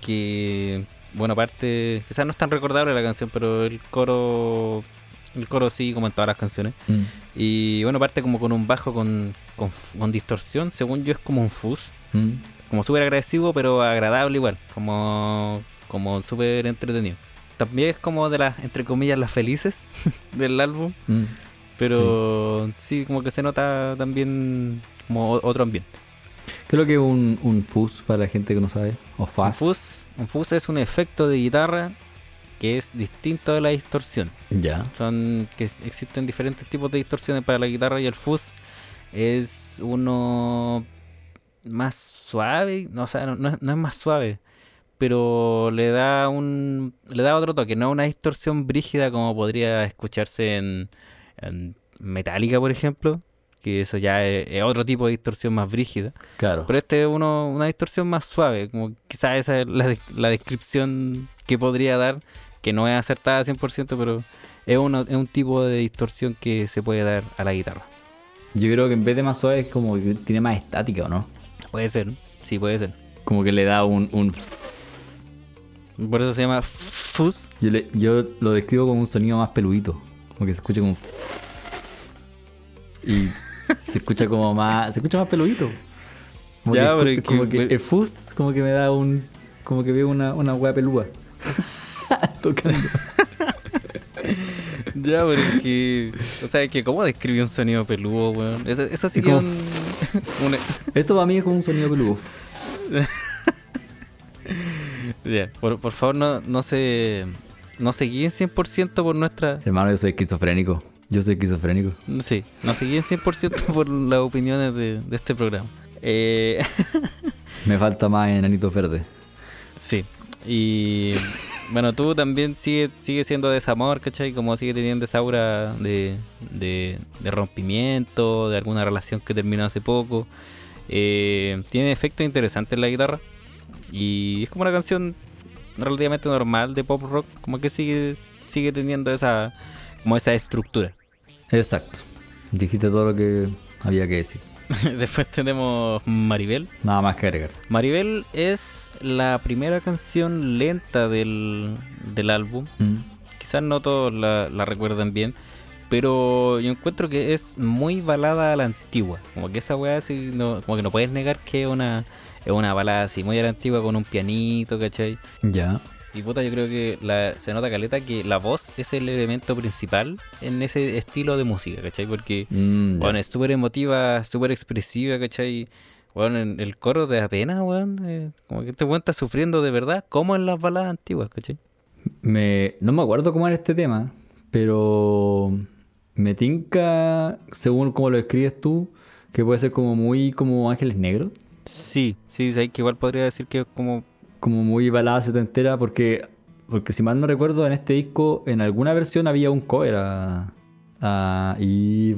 que, bueno, aparte, quizás no es tan recordable la canción, pero el coro, el coro sí, como en todas las canciones. Mm. Y bueno, parte como con un bajo con, con, con distorsión, según yo es como un fuzz, Mm. como súper agresivo, pero agradable igual, como, como súper entretenido. También es como de las, entre comillas, las felices [LAUGHS] del álbum, Mm. pero sí. como que se nota también como otro ambiente. ¿Qué es lo que es un, un fuzz para la gente que no sabe? O Un fuzz. fuzz, un fuzz es un efecto de guitarra que es distinto de la distorsión. Ya. Son que existen diferentes tipos de distorsiones para la guitarra y el fuzz es uno más suave, no, o sea, no, no es, no es más suave, pero le da un le da otro toque, no una distorsión brígida como podría escucharse en, en Metallica, por ejemplo, que eso ya es, es otro tipo de distorsión más brígida. Claro. Pero este es uno, una distorsión más suave, como quizás esa es la, la descripción que podría dar, que no es acertada al 100%, pero es, uno, es un tipo de distorsión que se puede dar a la guitarra. Yo creo que en vez de más suave es como que tiene más estática, ¿o no? Puede ser, sí puede ser. Como que le da un... un... Por eso se llama fuzz. Yo, le- yo lo describo como un sonido más peludito. Como que se escucha como... Y se escucha como más... Se escucha más peludito. Como Ya, que, pero como que- que pero- el fuzz como que me da un... Como que veo una, una hueá pelúa. [LAUGHS] Tocando. Ya, pero es que. O sea, es que ¿cómo describe un sonido peludo, weón? Eso, eso sí Es que como- un. un- [LAUGHS] Esto para mí es como un sonido peludo. Ya, por, por favor, no, no se. No se guíen 100% por nuestra. Hermano, yo soy esquizofrénico. Yo soy esquizofrénico. Sí, no se guíen 100% [LAUGHS] por las opiniones de, de este programa. Eh, [LAUGHS] Me falta más enanitos verdes. sí, y bueno, tú también sigue, sigue siendo desamor, ¿cachai? Como sigue teniendo esa aura de, de, de rompimiento, de alguna relación que terminó hace poco. Eh, tiene efectos interesantes en la guitarra. Y es como una canción relativamente normal de pop rock, como que sigue, sigue teniendo esa, como esa estructura. Exacto. Dijiste todo lo que había que decir. [LAUGHS] Después tenemos Maribel. Nada más que agregar. Maribel es la primera canción lenta del, del álbum. Mm. Quizás no todos la, la recuerdan bien, pero yo encuentro que es muy balada a la antigua. Como que esa weá no, como que no puedes negar que es una, es una balada así muy a la antigua con un pianito, ¿cachai? Ya. Y puta, yo creo que la, se nota caleta que la voz es el elemento principal en ese estilo de música, ¿cachai? Porque, Mm, bueno, es súper emotiva, súper expresiva, ¿cachai? Bueno, en el coro de apenas, weón, eh, como que este weón está sufriendo de verdad, como en las baladas antiguas, ¿cachai? Me, no me acuerdo cómo era este tema, pero me tinca, según como lo escribes tú, que puede ser como muy como Ángeles Negros, Sí, sí, sí, que igual podría decir que es como como muy balada setentera, porque, porque si mal no recuerdo, en este disco, en alguna versión había un cover a, a Y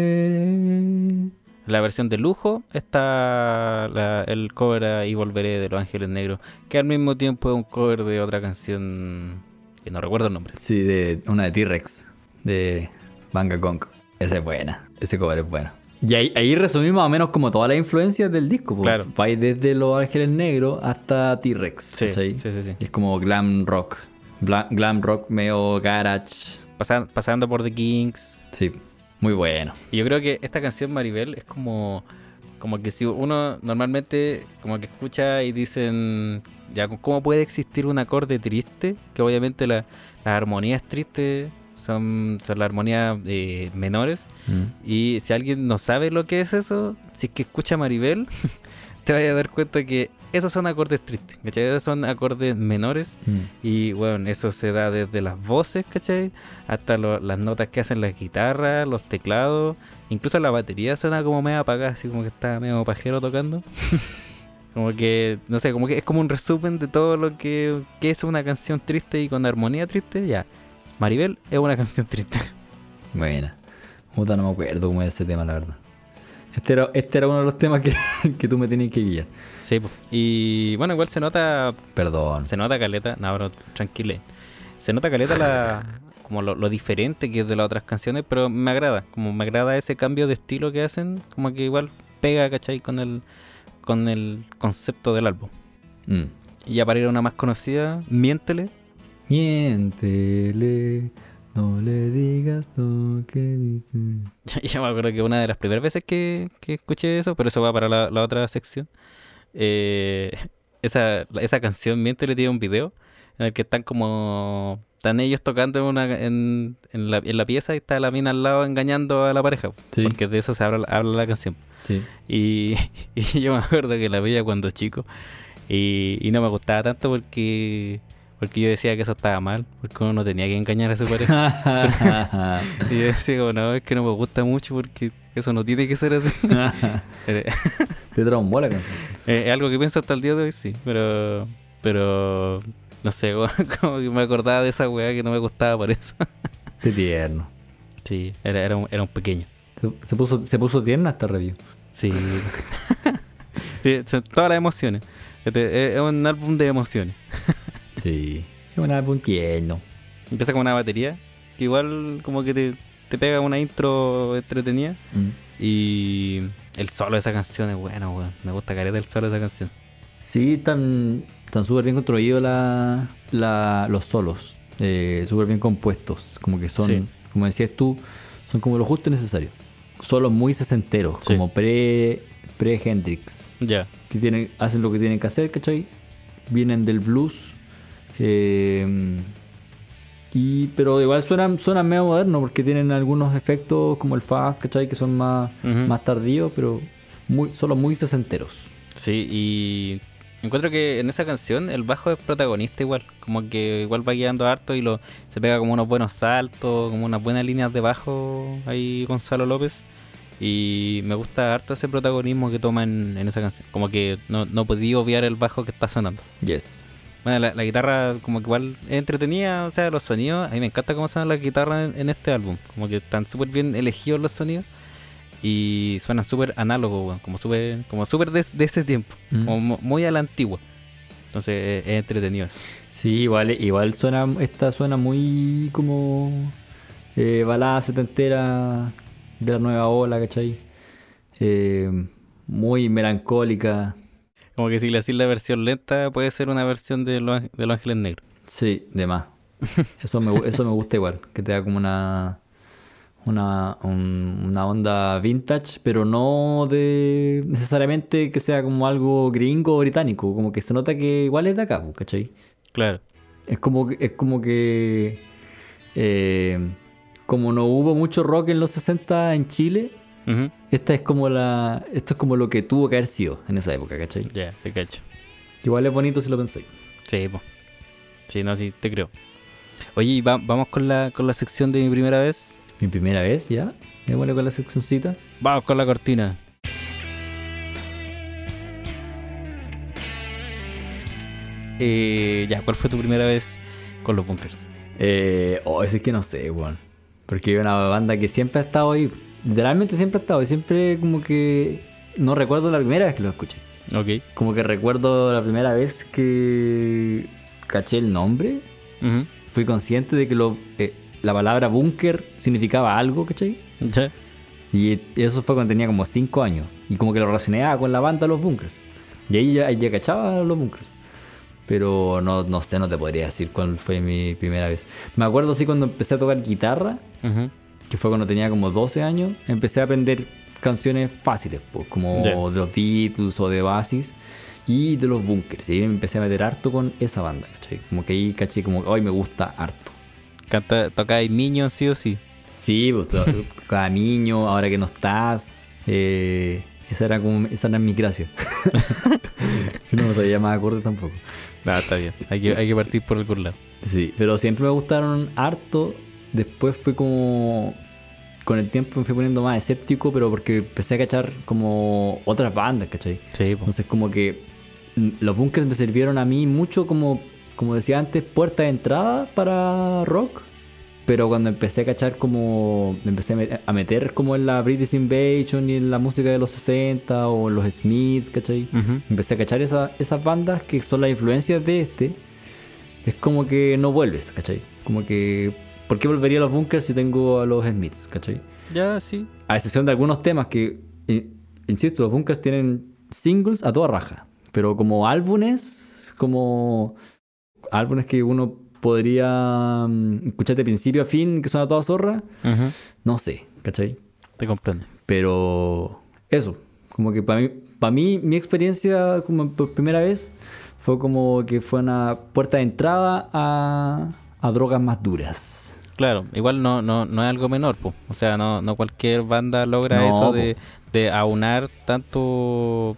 volveré. La versión de lujo está la- el cover a Y Volveré de Los Ángeles Negros, que al mismo tiempo es un cover de otra canción que no recuerdo el nombre. Sí, de una de T-Rex, de Banga Kong. Esa es buena, ese cover es bueno. Y ahí, ahí resumimos más o menos como todas las influencias del disco. pues. Claro. Va desde Los Ángeles Negros hasta T-Rex. Sí, sí, sí, sí. Es como glam rock. Bla- glam rock medio garage. Pasan- pasando por The Kings. Sí, muy bueno. Y yo creo que esta canción Maribel es como como que si uno normalmente como que escucha y dicen ya cómo puede existir un acorde triste que obviamente la- las armonías tristes son, son las armonías eh, menores Mm. y si alguien no sabe lo que es eso si es que escucha Maribel [LAUGHS] te vas a dar cuenta que esos son acordes tristes ¿cachai? Esos son acordes menores Mm. y bueno, eso se da desde las voces, ¿cachai? Hasta lo- las notas que hacen las guitarras, los teclados, incluso la batería suena como medio apagada, así como que está medio pajero tocando. [LAUGHS] como que, no sé, como que es como un resumen de todo lo que, que es una canción triste y con armonía triste, ya. Maribel es una canción triste. [LAUGHS] Buena. Puta, no me acuerdo cómo era ese tema, la verdad. Este era, este era uno de los temas que, [LAUGHS] que tú me tenías que guiar. sí, po. y bueno, igual se nota Perdón. Se nota caleta, no, pero tranquile. Se nota caleta la, [LAUGHS] como lo, lo diferente que es de las otras canciones, pero me agrada, como me agrada ese cambio de estilo que hacen, como que igual pega, ¿cachai? Con el, con el concepto del álbum. Mm. Y ya para ir a una más conocida, Miéntele. Miéntele, no le digas lo que dice. [LAUGHS] ya me acuerdo que una de las primeras veces que, que escuché eso, pero eso va para la, la otra sección. eh, [LAUGHS] esa, esa canción, Miéntele, tiene un video en el que están como... Están ellos tocando en, una, en, en, la, en la pieza y está la mina al lado engañando a la pareja. Sí. Porque de eso se habla, habla la canción. Sí. Y, [LAUGHS] y yo me acuerdo que la veía cuando chico. Y, y no me gustaba tanto porque porque yo decía que eso estaba mal. Porque uno no tenía que engañar a su pareja. [LAUGHS] [LAUGHS] y yo decía como, no, es que no me gusta mucho porque eso no tiene que ser así. [LAUGHS] Te traumó la canción. eh, es algo que pienso hasta el día de hoy, sí. Pero, pero, no sé, como que me acordaba de esa weá que no me gustaba por eso. Qué tierno. Sí, era, era, un, era un pequeño. Se, puso, se puso tierna esta review. Sí. Todas las emociones. Este, es es un álbum de emociones. [LAUGHS] Sí. Es un álbum tierno. Empieza con una batería que igual como que te, te pega una intro entretenida. Mm. Y el solo de esa canción es bueno, weón. Me gusta careta el solo de esa canción. Sí, están están súper bien construidos la, la- los solos. Eh, súper bien compuestos. Como que son, Sí. como decías tú, son como lo justo y necesario. Solos muy sesenteros, Sí. como pre, pre Hendrix. Ya. que tienen, hacen lo que tienen que hacer, ¿cachai? Vienen del blues. Eh, y, pero igual suenan, suenan medio modernos porque tienen algunos efectos como el fast, ¿cachai? Que son más, más tardíos, pero muy, solo muy sesenteros. Sí, y encuentro que en esa canción el bajo es protagonista igual. Como que igual va guiando harto y lo, se pega como unos buenos saltos, como unas buenas líneas de bajo ahí Gonzalo López. Y me gusta harto ese protagonismo que toma en, en esa canción. Como que no, no podía obviar el bajo que está sonando. Yes. Bueno, la, la guitarra como que igual es entretenida, o sea, los sonidos, a mí me encanta cómo suenan las guitarras en, en este álbum, como que están súper bien elegidos los sonidos y suenan súper análogos, como súper como súper de, de ese tiempo, Mm. como mu- muy a la antigua. Entonces eh, es entretenido. eso. Sí, igual, igual suena, esta suena muy como eh, balada setentera, de la nueva ola, ¿cachai? Eh, muy melancólica. Como que si le haces la versión lenta, puede ser una versión de Los, de los Ángeles Negros. Sí, de más. [LAUGHS] Eso me, eso me gusta igual, que te da como una, una, un- una onda vintage, pero no de necesariamente que sea como algo gringo o británico, como que se nota que igual es de acá, pues, ¿cachai? Claro. Es como, que- es como que eh, como no hubo mucho rock en los 60 en Chile, Esta es como la, esto es como lo que tuvo que haber sido en esa época, ¿cachai? Ya, te cacho. Igual es bonito si lo pensáis. Sí, po. Sí, no, sí, te creo. Oye, y va- vamos con la, con la sección de mi primera vez. Mi primera vez ya, démosle con la seccioncita. Vamos con la cortina. Eh, ya, ¿cuál fue tu primera vez con los bunkers? Eh, oh, ese es que no sé, weón. Porque es una banda que siempre ha estado ahí. Literalmente siempre ha estado. Y siempre como que... No recuerdo la primera vez que lo escuché. Ok. Como que recuerdo la primera vez que caché el nombre. Ujú. Fui consciente de que lo, eh, la palabra búnker significaba algo, ¿cachai? Ya. Y eso fue cuando tenía como 5 años. Y como que lo relacionaba con la banda Los Bunkers. Y ahí ya, ya cachaba Los Bunkers. Pero no, no sé, no te podría decir cuál fue mi primera vez. Me acuerdo así cuando empecé a tocar guitarra, Ujú. Que fue cuando tenía como 12 años, empecé a aprender canciones fáciles, pues, como de los Beatles o de Basis y de los Bunkers. Y ahí me empecé a meter harto con esa banda, ¿cachai? Como que ahí caché como, hoy me gusta harto. Canta, tocáis Minions sí o sí. Sí, pues to- [LAUGHS] cada niño, ahora que no estás. Eh, esa era como esa era mi gracia. [LAUGHS] No me sabía más acorde tampoco. Ah, está bien. Hay que, hay que partir por algún lado. Sí, pero siempre me gustaron harto. Después fue como. Con el tiempo me fui poniendo más escéptico, pero porque empecé a cachar como otras bandas, ¿cachai? Sí, po. Entonces, como que mm, los bunkers me sirvieron a mí mucho como, como decía antes, puerta de entrada para rock. Pero cuando empecé a cachar como, me empecé a met- a meter como en la British Invasion y en la música de los 60 o en los Smiths, ¿cachai? Empecé a cachar esa- esas bandas que son las influencias de este. Es como que no vuelves, ¿cachai? Como que, ¿por qué volvería a los bunkers si tengo a los Smiths, ¿cachai? Ya, sí. A excepción de algunos temas que, insisto, los bunkers tienen singles a toda raja. Pero como álbumes, como álbumes que uno podría mm, escuchar de principio a fin, que suena a toda zorra, Ujú. no sé, ¿cachai? Te comprendo. Pero eso, como que para mí, para mí, mi experiencia como por primera vez fue como que fue una puerta de entrada a, a drogas más duras. Claro, igual no, no, no es algo menor, po. O sea, no, no cualquier banda logra No, eso de, de aunar tanto. O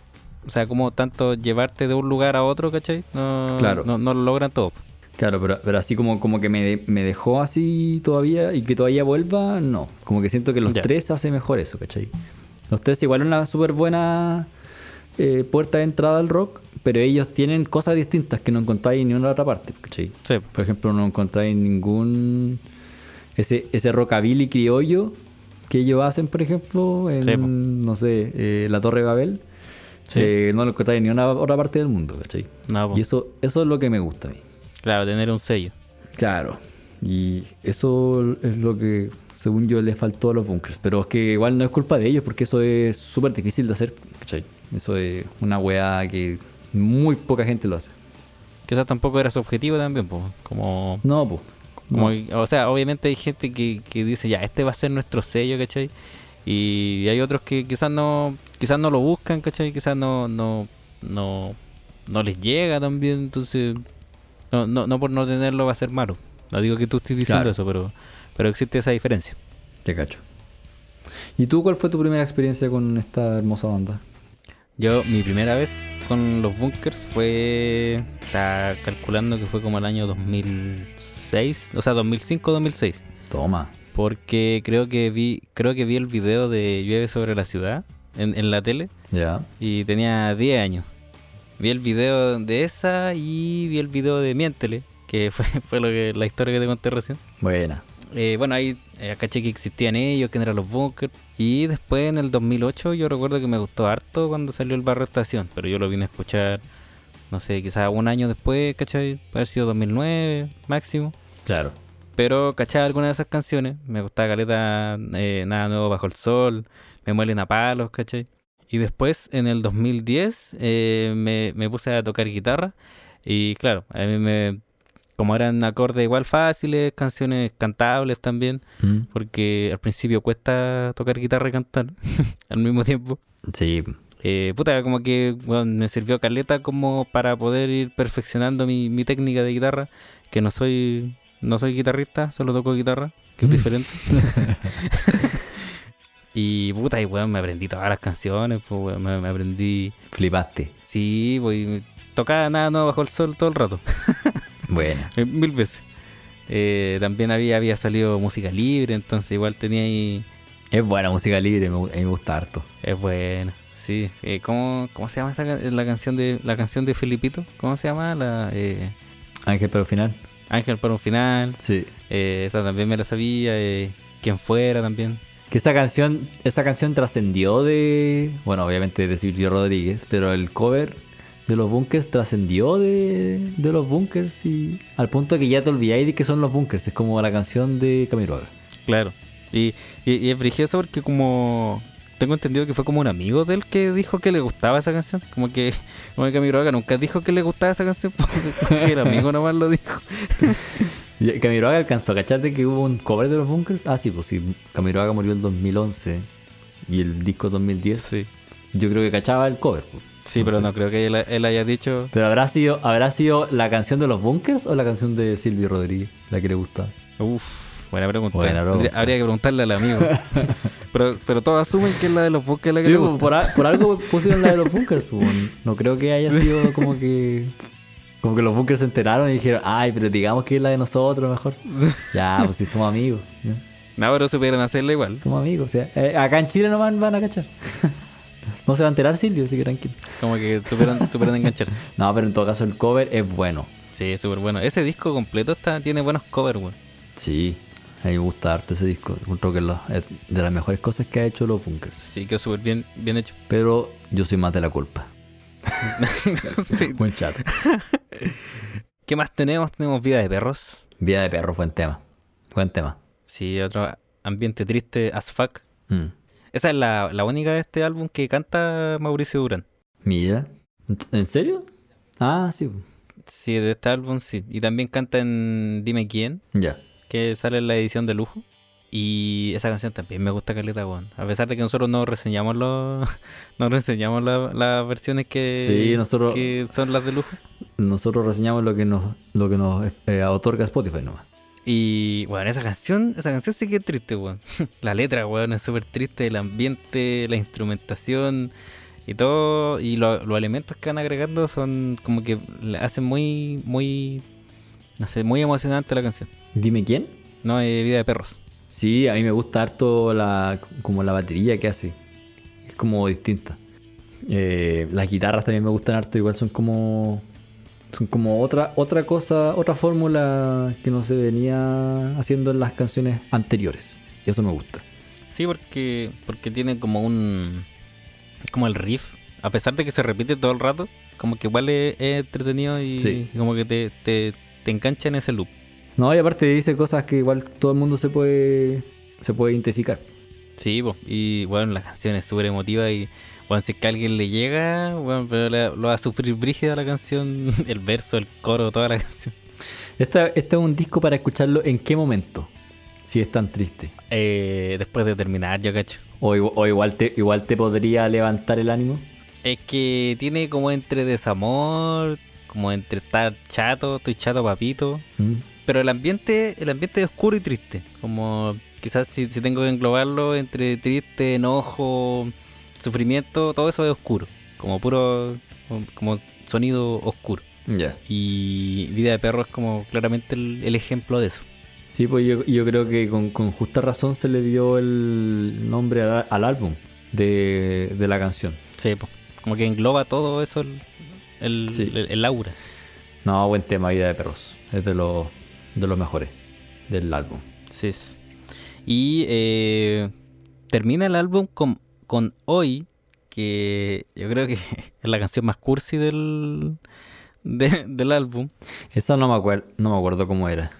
sea, como tanto llevarte de un lugar a otro, ¿cachai? No, Claro. no, no lo logran todo. po. Claro, pero, pero así como, como que me, me dejó así todavía y que todavía vuelva, no. Como que siento que los tres hace mejor eso, ¿cachai? Los tres igual una súper buena eh, puerta de entrada al rock, pero ellos tienen cosas distintas que no encontráis en ninguna otra parte, ¿cachai? Sí, po. Por ejemplo, no encontráis ningún... Ese, ese rockabilly criollo que ellos hacen, por ejemplo, en, Sí, no sé, eh, la Torre de Babel. Sí. eh, no lo encontráis en ninguna otra parte del mundo, ¿cachai? No. Y eso, eso es lo que me gusta a mí. Claro, tener un sello. Claro. Y eso es lo que, según yo, les faltó a los bunkers. Pero es que igual no es culpa de ellos, porque eso es súper difícil de hacer. ¿cachai? Eso es una weá que muy poca gente lo hace. Quizás tampoco era su objetivo también, pues. Como, No, pues. Como O sea, obviamente hay gente que, que dice, ya, este va a ser nuestro sello, ¿cachai? Y hay otros que quizás no quizás no lo buscan, ¿cachai? Quizás no, no, no, no les llega también, entonces no, no, no por no tenerlo va a ser malo. No digo que tú estés diciendo Claro. eso, pero, pero existe esa diferencia. Te cacho. ¿Y tú cuál fue tu primera experiencia con esta hermosa banda? Yo, mi primera vez con los bunkers fue. Está calculando que fue como el año 2006, o sea, 2005-2006. Toma. Porque creo que vi creo que vi el video de Llueve sobre la ciudad en, en la tele Ya. y tenía 10 años. Vi el video de esa y vi el video de Miéntele, que [LAUGHS] fue, fue lo que, la historia que te conté recién. Buena. Eh, bueno, ahí eh, caché que existían ellos, que eran los bunkers. Y después en el 2008 yo recuerdo que me gustó harto cuando salió el barrio estación, pero yo lo vine a escuchar, no sé, quizás un año después, ¿cachai? Puede haber sido 2009 máximo. Claro. pero cachaba algunas de esas canciones. Me gustaba Caleta, eh, Nada Nuevo Bajo el Sol, Me Muelen a Palos, ¿cachai? Y después, en el 2010, eh, me, me puse a tocar guitarra. Y claro, a mí me... Como eran acordes igual fáciles, canciones cantables también, Mm. porque al principio cuesta tocar guitarra y cantar [LAUGHS] al mismo tiempo. Sí, Eh, puta, como que weón, me sirvió caleta como para poder ir perfeccionando mi, mi técnica de guitarra, que no soy no soy guitarrista, solo toco guitarra, que es [LAUGHS] diferente. [LAUGHS] y puta, y weón, me aprendí todas las canciones, pues weón, me, me aprendí, flipaste. sí, pues tocaba nada nuevo bajo el sol todo el rato, [LAUGHS] Bueno, eh, mil veces. Eh, también había, había salido música libre, entonces igual tenía ahí, es buena música libre, me, me gusta harto. es bueno. Sí, eh, ¿cómo, ¿cómo se llama esa, la canción de la canción de Filipito? ¿Cómo se llama? La eh, Ángel, pero al final. Ángel para un final. Sí. Eh, esa también me la sabía. Eh, Quien fuera también. Que esa canción, esa canción trascendió de, bueno, obviamente de Silvio Rodríguez, pero el cover de los bunkers trascendió de, de los bunkers y al punto que ya te olvidáis de que son los bunkers, es como la canción de Camiroaga. Claro. Y, y, y es brigioso porque como tengo entendido que fue como un amigo de él que dijo que le gustaba esa canción. Como que, como que Camiroaga nunca dijo que le gustaba esa canción. [LAUGHS] Porque el amigo nomás lo dijo. [LAUGHS] Camiroaga alcanzó a cachar de que hubo un cover de los bunkers. Ah, sí, pues sí, Camiroaga murió en 2011 y el disco 2010. Sí. Yo creo que cachaba el cover. pues. Sí, No pero sé. no creo que él, él haya dicho. Pero habrá sido, habrá sido la canción de los bunkers o la canción de Silvio Rodríguez, la que le gustaba. Uf, buena pregunta. Buena Habría- pregunta. Habría que preguntarle al amigo. [LAUGHS] pero, pero todos asumen que es la de los buques la que Sí, le pues, gusta. por, a- por algo [LAUGHS] pusieron la de los bunkers. pues, no creo que haya sido como que. Como que los bunkers se enteraron y dijeron, ay, pero digamos que es la de nosotros mejor. [LAUGHS] ya, pues si somos amigos. ¿no? No, pero supieron hacerla igual. Somos amigos. o sea, eh, acá en Chile no van, van a cachar. no se va a enterar Silvio, así que tranquilo. Como que supieron, supieron engancharse. No, pero en todo caso el cover es bueno. Sí, súper bueno. Ese disco completo está, tiene buenos covers, weón. Sí, a mí me gusta harto ese disco. Encuentro que es de las mejores cosas que ha hecho los bunkers. Sí, quedó súper bien, bien hecho. Pero yo soy más de la culpa. [LAUGHS] [LAUGHS] Buen chat. ¿Qué más tenemos? Tenemos Vida de Perros. Vida de perro, buen tema. Buen tema. Sí, otro ambiente triste as fuck. Mm. Esa es la, la única de este álbum que canta Mauricio Durán. Mira. ¿En serio? Ah, sí. Sí, de este álbum sí. Y también canta en Dime quién, Ya. Que sale en la edición de lujo. Y esa canción también me gusta caleta, weón. A pesar de que nosotros no reseñamos los, [LAUGHS] no reseñamos la- las versiones que, Sí, nosotros- que son las de lujo. Nosotros reseñamos lo que nos, lo que nos eh, otorga Spotify nomás. Y, bueno, esa canción, esa canción sí que es triste, weón. [LAUGHS] La letra, weón, es súper triste, el ambiente, la instrumentación y todo. Y lo- los elementos que van agregando son como que le hacen muy, muy, no sé, muy emocionante la canción. Dime quién. No, es Vida de Perros. Sí, a mí me gusta harto la, como la batería que hace. Es como distinta. Eh, las guitarras también me gustan harto, igual son como. Son como otra, otra cosa, otra fórmula que no se venía haciendo en las canciones anteriores. Y eso me gusta. Sí, porque, porque tiene como un, como el riff, a pesar de que se repite todo el rato, como que igual es, es entretenido y Sí. como que te, te, te engancha en ese loop. No, y aparte dice cosas que igual todo el mundo se puede, se puede identificar. Sí, po, y bueno, la canción es súper emotiva y bueno, si es que a alguien le llega, bueno, pero le- lo va a sufrir brígida la canción, [LAUGHS] el verso, el coro, toda la canción. Esta, este es un disco para escucharlo en qué momento, si es tan triste. Eh, después de terminar, yo cacho. O, o igual, te, igual te podría levantar el ánimo. Es que tiene como entre desamor, como entre estar chato, estoy chato papito, Mm. Pero el ambiente, el ambiente es oscuro y triste. Como quizás si, si tengo que englobarlo entre triste, enojo, sufrimiento, todo eso es oscuro. Como puro, como sonido oscuro. Ya. Y Vida de Perro es como claramente el, el ejemplo de eso. Sí, pues yo, yo creo que con, con justa razón se le dio el nombre al, al álbum de, de la canción. Sí, po. como que engloba todo eso el, el, Sí. el- el aura. No, buen tema, Vida de Perros. Es de los, de los mejores del álbum. Sí. Y eh, termina el álbum con, con Hoy, que yo creo que [LAUGHS] es la canción más cursi del, de- del álbum. Esa no me, acuer- no me acuerdo cómo era.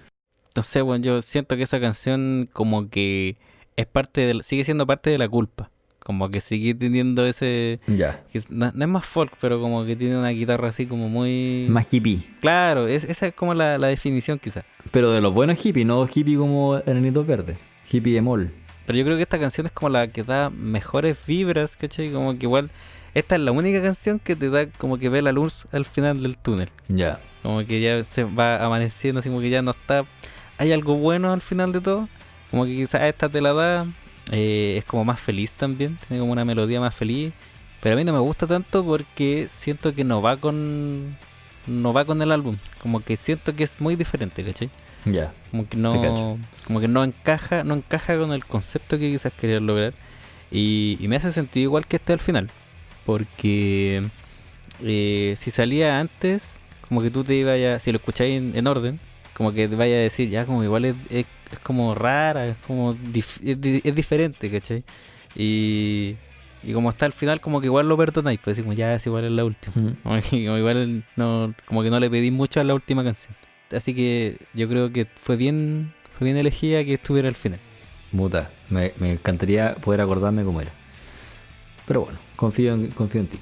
no sé, weón, yo siento que esa canción como que es parte del, sigue siendo parte de la culpa. Como que sigue teniendo ese... Ya. que no, no es más folk, pero como que tiene una guitarra así como muy... Más hippie. Claro, es, esa es como la, la definición quizás. Pero de los buenos hippies, no hippie como Enanitos Verdes. Hippie de mall. Pero yo creo que esta canción es como la que da mejores vibras, ¿cachai? Como que igual... Esta es la única canción que te da como que ve la luz al final del túnel. Ya. Como que ya se va amaneciendo, así como que ya no está. Hay algo bueno al final de todo. Como que quizás esta te la da. Eh, es como más feliz también. Tiene como una melodía más feliz. Pero a mí no me gusta tanto porque siento que no va con. No va con el álbum. Como que siento que es muy diferente, ¿cachai? Ya. Como que no. Como que no encaja, no encaja con el concepto que quizás quería lograr. Y, y me hace sentido igual que este al final. Porque eh, si salía antes, como que tú te ibas a, si lo escucháis en, en orden, como que te vaya a decir, ya como igual es, es, es como rara, es como dif- es, es diferente, ¿cachai? Y, y como está al final, como que igual lo perdonáis, pues como ya es igual es la última. Mm. [LAUGHS] Como que, como igual no, como que no le pedí mucho a la última canción. Así que yo creo que fue bien, fue bien elegida que estuviera al final. Muta. Me, me encantaría poder acordarme cómo era. Pero bueno, confío en, confío en ti.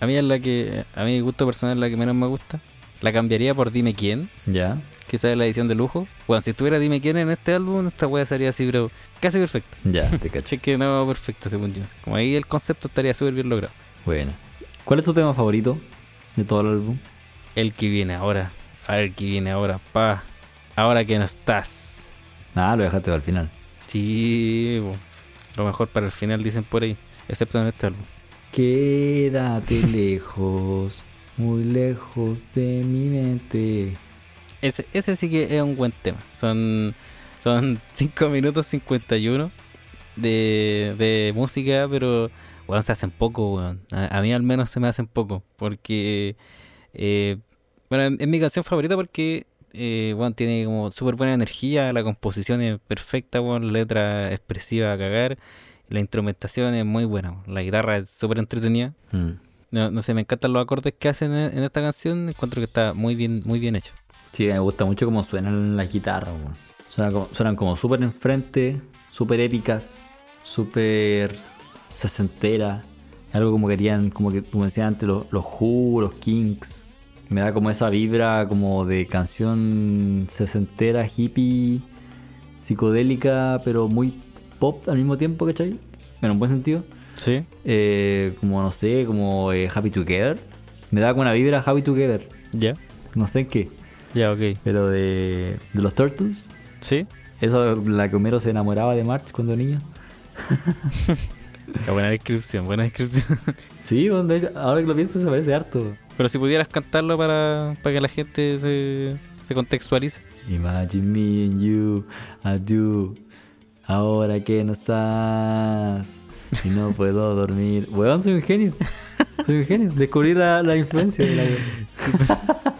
A mí es la que, a mi gusto personal, la que menos me gusta. La cambiaría por Dime Quién, Ya. Quizás es la edición de lujo. Bueno, si estuviera Dime Quién en este álbum, esta wea sería así, pero casi perfecta. Ya, [LAUGHS] te cacho. Así que no perfecta, según yo. Como ahí el concepto estaría súper bien logrado. Bueno. ¿Cuál es tu tema favorito de todo el álbum? El que viene ahora. A ver, el que viene ahora, pa. Ahora que no estás. Ah, lo dejaste al final. Sí, bo. lo mejor para el final dicen por ahí, excepto en este álbum. Quédate [LAUGHS] lejos, muy lejos de mi mente. Ese, ese sí que es un buen tema. Son, son [LAUGHS] 5 minutos 51 de, de música, pero bueno, se hacen poco, weón. A, a mí al menos se me hacen poco. Porque, eh, bueno, es mi canción favorita porque, eh, tiene como súper buena energía, la composición es perfecta, weón, la letra expresiva a cagar, la instrumentación es muy buena, la guitarra es súper entretenida. Mm. No, no sé, me encantan los acordes que hacen en, en esta canción, encuentro que está muy bien, muy bien hecho. Sí, me gusta mucho cómo suenan las guitarras. weón. Suenan como, suenan como súper enfrente, súper épicas, súper sesenteras. Algo como querían, como que como decía antes, los, los Who, los Kings. Me da como esa vibra como de canción sesentera, hippie, psicodélica, pero muy pop al mismo tiempo, ¿cachai? En un buen sentido. Sí. Eh, como no sé, como eh, Happy Together. Me da como una vibra Happy Together. Ya. No sé en qué. Ya, ok. Pero de, de los Turtles. Sí. Esa la que Homero se enamoraba de March cuando niño. Qué [LAUGHS] buena descripción, buena descripción. [LAUGHS] Sí, ahora que lo pienso se parece harto. Pero si pudieras cantarlo para, para que la gente se, se contextualice. Imagine me and you, I do. Ahora que no estás y no [LAUGHS] puedo dormir. Weón, soy un genio. Soy un genio. Descubrí la, la influencia de la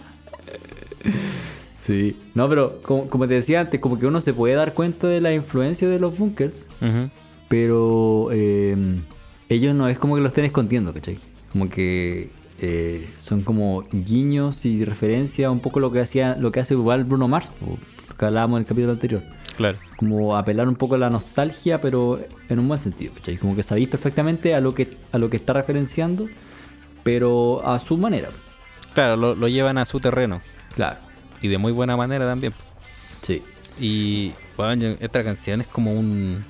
Sí. No, pero como, como te decía antes, como que uno se puede dar cuenta de la influencia de los bunkers. Pero eh, ellos no es como que lo estén escondiendo, ¿cachai? Como que eh, son como guiños y referencia a un poco lo que hacía, lo que hace igual Bruno Mars, lo que hablábamos en el capítulo anterior. Claro. Como apelar un poco a la nostalgia, pero en un buen sentido, ¿cachai? Como que sabéis perfectamente a lo que, a lo que está referenciando, pero a su manera. Claro, lo, lo llevan a su terreno. Claro. Y de muy buena manera también. Sí. Y bueno, esta canción es como un.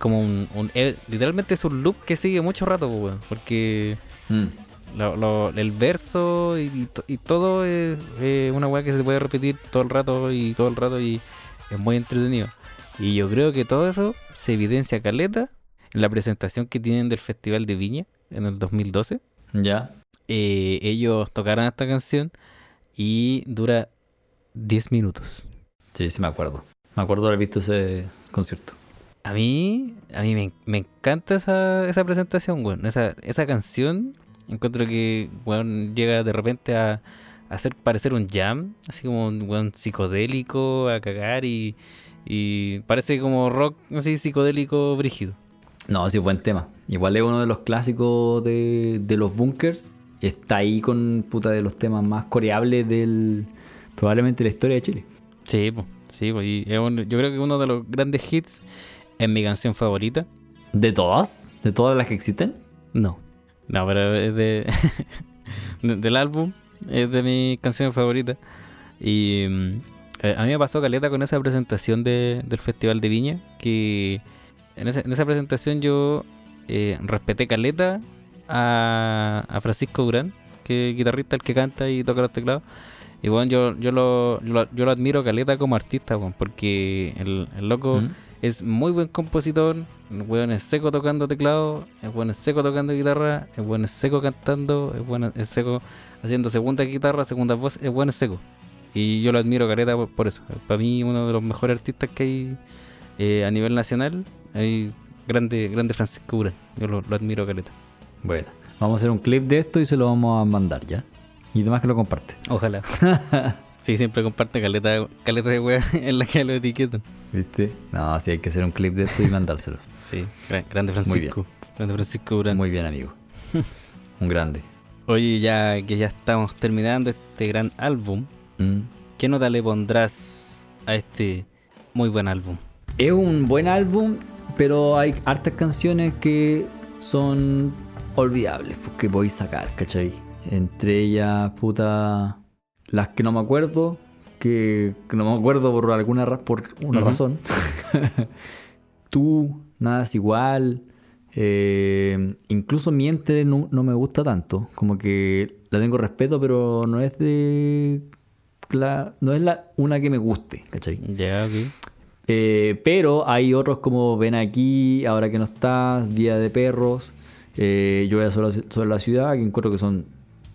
Como un. un- eh, literalmente es un loop que sigue mucho rato, weón, porque Mm. lo- lo- el verso y, y to- y todo es, es una weá que se puede repetir todo el rato y todo el rato y es muy entretenido. Y yo creo que todo eso se evidencia caleta en la presentación que tienen del Festival de Viña en el 2012. Ya. Eh, ellos tocaron esta canción y dura 10 minutos. Sí, sí me acuerdo. Me acuerdo haber visto ese concierto. A mí, a mí me, me encanta esa, esa presentación, weón. Esa, esa canción, encuentro que, weón, llega de repente a, a hacer parecer un jam, así como un weón psicodélico, a cagar y, y parece como rock así psicodélico brígido. No, sí, buen tema. Igual es uno de los clásicos de, de los bunkers. Está ahí con puta de los temas más coreables del probablemente la historia de Chile. Sí, pues, sí, po, y es un- yo creo que uno de los grandes hits es mi canción favorita. ¿De todas? ¿De todas las que existen? No. No, pero es de, [LAUGHS] de- del álbum, es de mis canciones favoritas. Y mm, eh, a mí me pasó caleta con esa presentación de- del Festival de Viña, que en, esa- en esa presentación yo eh, respeté caleta a, a Francisco Durán, que es guitarrista, el que canta y toca los teclados. Y bueno, yo, yo, lo, yo, lo, yo lo admiro caleta como artista, weón, porque el, el loco ¿Mm? es muy buen compositor, el weón es seco tocando teclado, el weón es seco tocando guitarra, el weón es seco cantando, el weón es seco haciendo segunda guitarra, segunda voz, el weón es seco. Y yo lo admiro careta por, por eso. Para mí uno de los mejores artistas que hay eh, a nivel nacional, hay grande, grande Francisco Ura. Yo lo, lo admiro careta. Bueno, vamos a hacer un clip de esto y se lo vamos a mandar ya. Y además que lo comparte. Ojalá. [LAUGHS] sí, siempre comparte caleta, caleta de weá [LAUGHS] en la que lo etiquetan. ¿Viste? No, sí hay que hacer un clip de esto y mandárselo. [LAUGHS] Sí, gran- grande Muy bien. Francisco. Grande Francisco Durán. Muy bien, amigo. Un grande. Oye, ya que ya estamos terminando este gran álbum, Mm. ¿qué nota le pondrás a este muy buen álbum? Es un buen álbum, pero hay hartas canciones que son olvidables, porque voy a sacar, ¿cachai? Entre ellas, puta, las que no me acuerdo, que, que no me acuerdo por alguna ra- por una razón. [LAUGHS] Tú, nada es igual. eh, incluso Miente no, no me gusta tanto. Como que la tengo respeto, pero no es de. la- no es la, una que me guste, ¿cachai? Ya, ok. Eh, pero hay otros como Ven aquí, Ahora que no estás, Día de Perros, eh, Yo voy a sobre, sobre la ciudad, que encuentro que son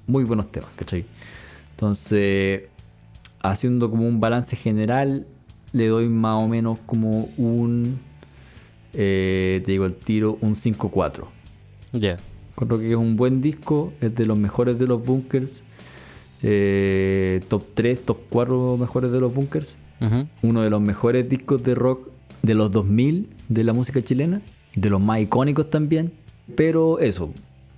muy buenos temas, ¿cachai? Entonces, haciendo como un balance general, le doy más o menos como un, eh, te digo el tiro, un 5-4. Ya. Encuentro que es un buen disco, es de los mejores de los bunkers, eh, top 3, top 4 mejores de los bunkers uno de los mejores discos de rock de los 2000 de la música chilena, de los más icónicos también. Pero eso,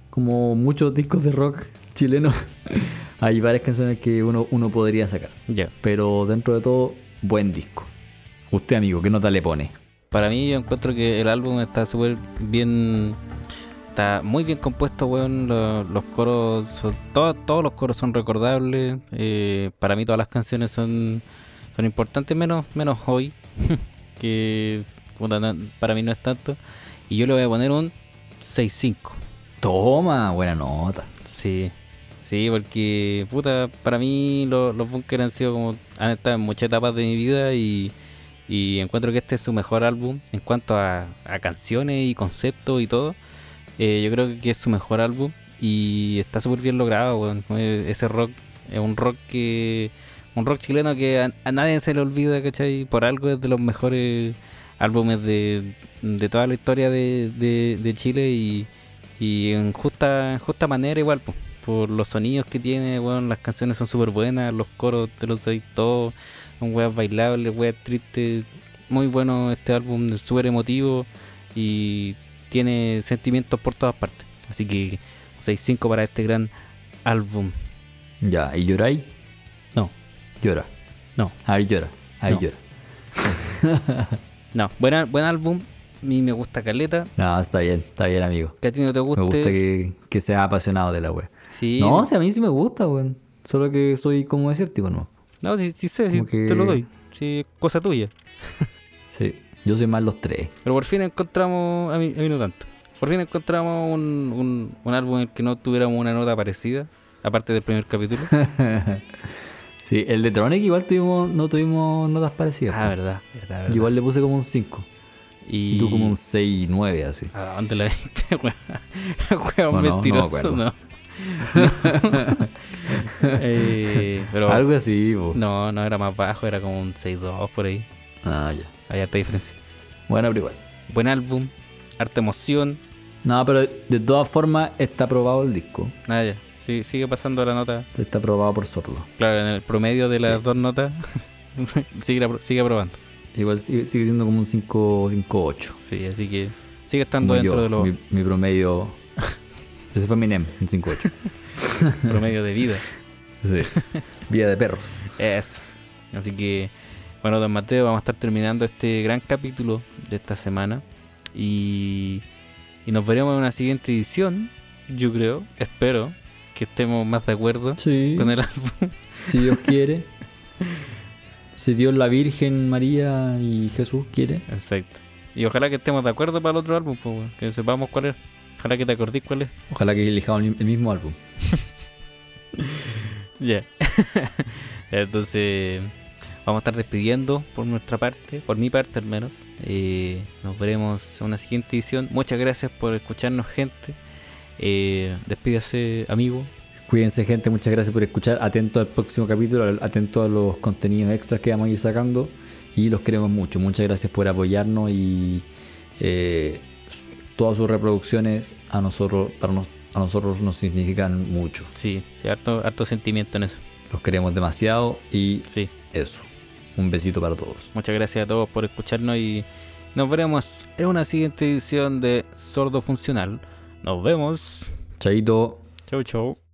como muchos discos de rock chilenos, [LAUGHS] hay varias canciones que uno, uno podría sacar. Ya. Pero dentro de todo, buen disco. Usted, amigo, ¿qué nota le pone? Para mí yo encuentro que el álbum está súper bien... Está muy bien compuesto, weón. Lo- Los, coros, son- todo- todos los coros son recordables. eh, para mí todas las canciones son, son importantes, menos, menos hoy, [LAUGHS] que para mí no es tanto. Y yo le voy a poner un 6-5. Toma, buena nota. Sí, sí, porque para mí lo- los Bunkers han sido como, han estado en muchas etapas de mi vida y, encuentro que este es su mejor álbum en cuanto a, canciones y conceptos y todo. Eh, yo creo que es su mejor álbum y está súper bien logrado. Eh, Ese rock es un rock que, un rock chileno que a, nadie se le olvida, ¿cachai? Por algo es de los mejores álbumes de, de toda la historia de, de, Chile y, y en justa, justa manera igual, po, por los sonidos que tiene, bueno, las canciones son súper buenas, los coros te los doy todos, son weas bailables, weas tristes, muy bueno este álbum, súper emotivo y tiene sentimientos por todas partes. Así que 6-5 para este gran álbum. Ya, ¿y lloráis? No, Llora. no, Ahí llora. Ahí No. llora. [LAUGHS] no, buen, buen álbum, a mí me gusta Caleta, No, está bien, está bien, amigo. que a ti no te guste. Me gusta que, que seas apasionado de la web. Sí, No, o sea, a mí sí me gusta, weón. Solo que soy como escéptico, ¿no? no, sí, sí sé, sí, que- te lo doy, sí, es cosa tuya. [LAUGHS] Sí. Yo soy más los tres. Pero por fin encontramos, a mí, a mí no tanto. Por fin encontramos un, un, un álbum en el que no tuviéramos una nota parecida, aparte del primer capítulo. [LAUGHS] Sí, el de Tronic igual tuvimos, no tuvimos notas parecidas. ah, verdad, verdad, verdad. Yo igual le puse como un 5. Y, Y tú como un 6, 9, así. ¿A dónde la [LAUGHS] viste, weón? No, mentiroso, no. Eh, [LAUGHS] pero Algo así, no, no era más bajo, era como un 6-2 por ahí. Ah, ya. Hay harta diferencia. Bueno, pero igual. Buen álbum, harta emoción. No, pero de todas formas está aprobado el disco. Nada, ya. Sí, sigue pasando la nota. Está aprobado por sordo. Claro, en el promedio de las Sí. dos notas, [LAUGHS] sigue, apro- sigue aprobando. Igual sigue, sigue siendo como un 5, 5, 8. Sí, así que sigue estando Como dentro yo, de los mi, mi promedio. Ese fue mi NEM, un 5, 8. promedios de vida. Sí. Vida de perros. Eso. Así que, bueno, don Mateo, vamos a estar terminando este gran capítulo de esta semana. Y, y nos veremos en una siguiente edición, yo creo, espero que estemos más de acuerdo Sí, con el álbum. si Dios [LAUGHS] quiere. Si Dios, la Virgen, María y Jesús quiere. Exacto. Y ojalá que estemos de acuerdo para el otro álbum, pues, que sepamos cuál es. Ojalá que te acordís cuál es. Ojalá que elijamos el mismo álbum. [LAUGHS] Ya. [LAUGHS] Entonces, vamos a estar despidiendo por nuestra parte, por mi parte al menos. Eh, nos veremos en una siguiente edición. Muchas gracias por escucharnos, gente. Eh, despídase, amigo. Cuídense gente, muchas gracias por escuchar. Atento al próximo capítulo, atento a los contenidos extras que vamos a ir sacando. Y los queremos mucho. Muchas gracias por apoyarnos y eh, todas sus reproducciones a nosotros, para nos- a nosotros nos significan mucho. Sí, sí, harto, harto sentimiento en eso. Los queremos demasiado y Sí. eso. Un besito para todos. Muchas gracias a todos por escucharnos y nos veremos en una siguiente edición de Sordo Funcional. Nos vemos. Chaito. Chau, chau.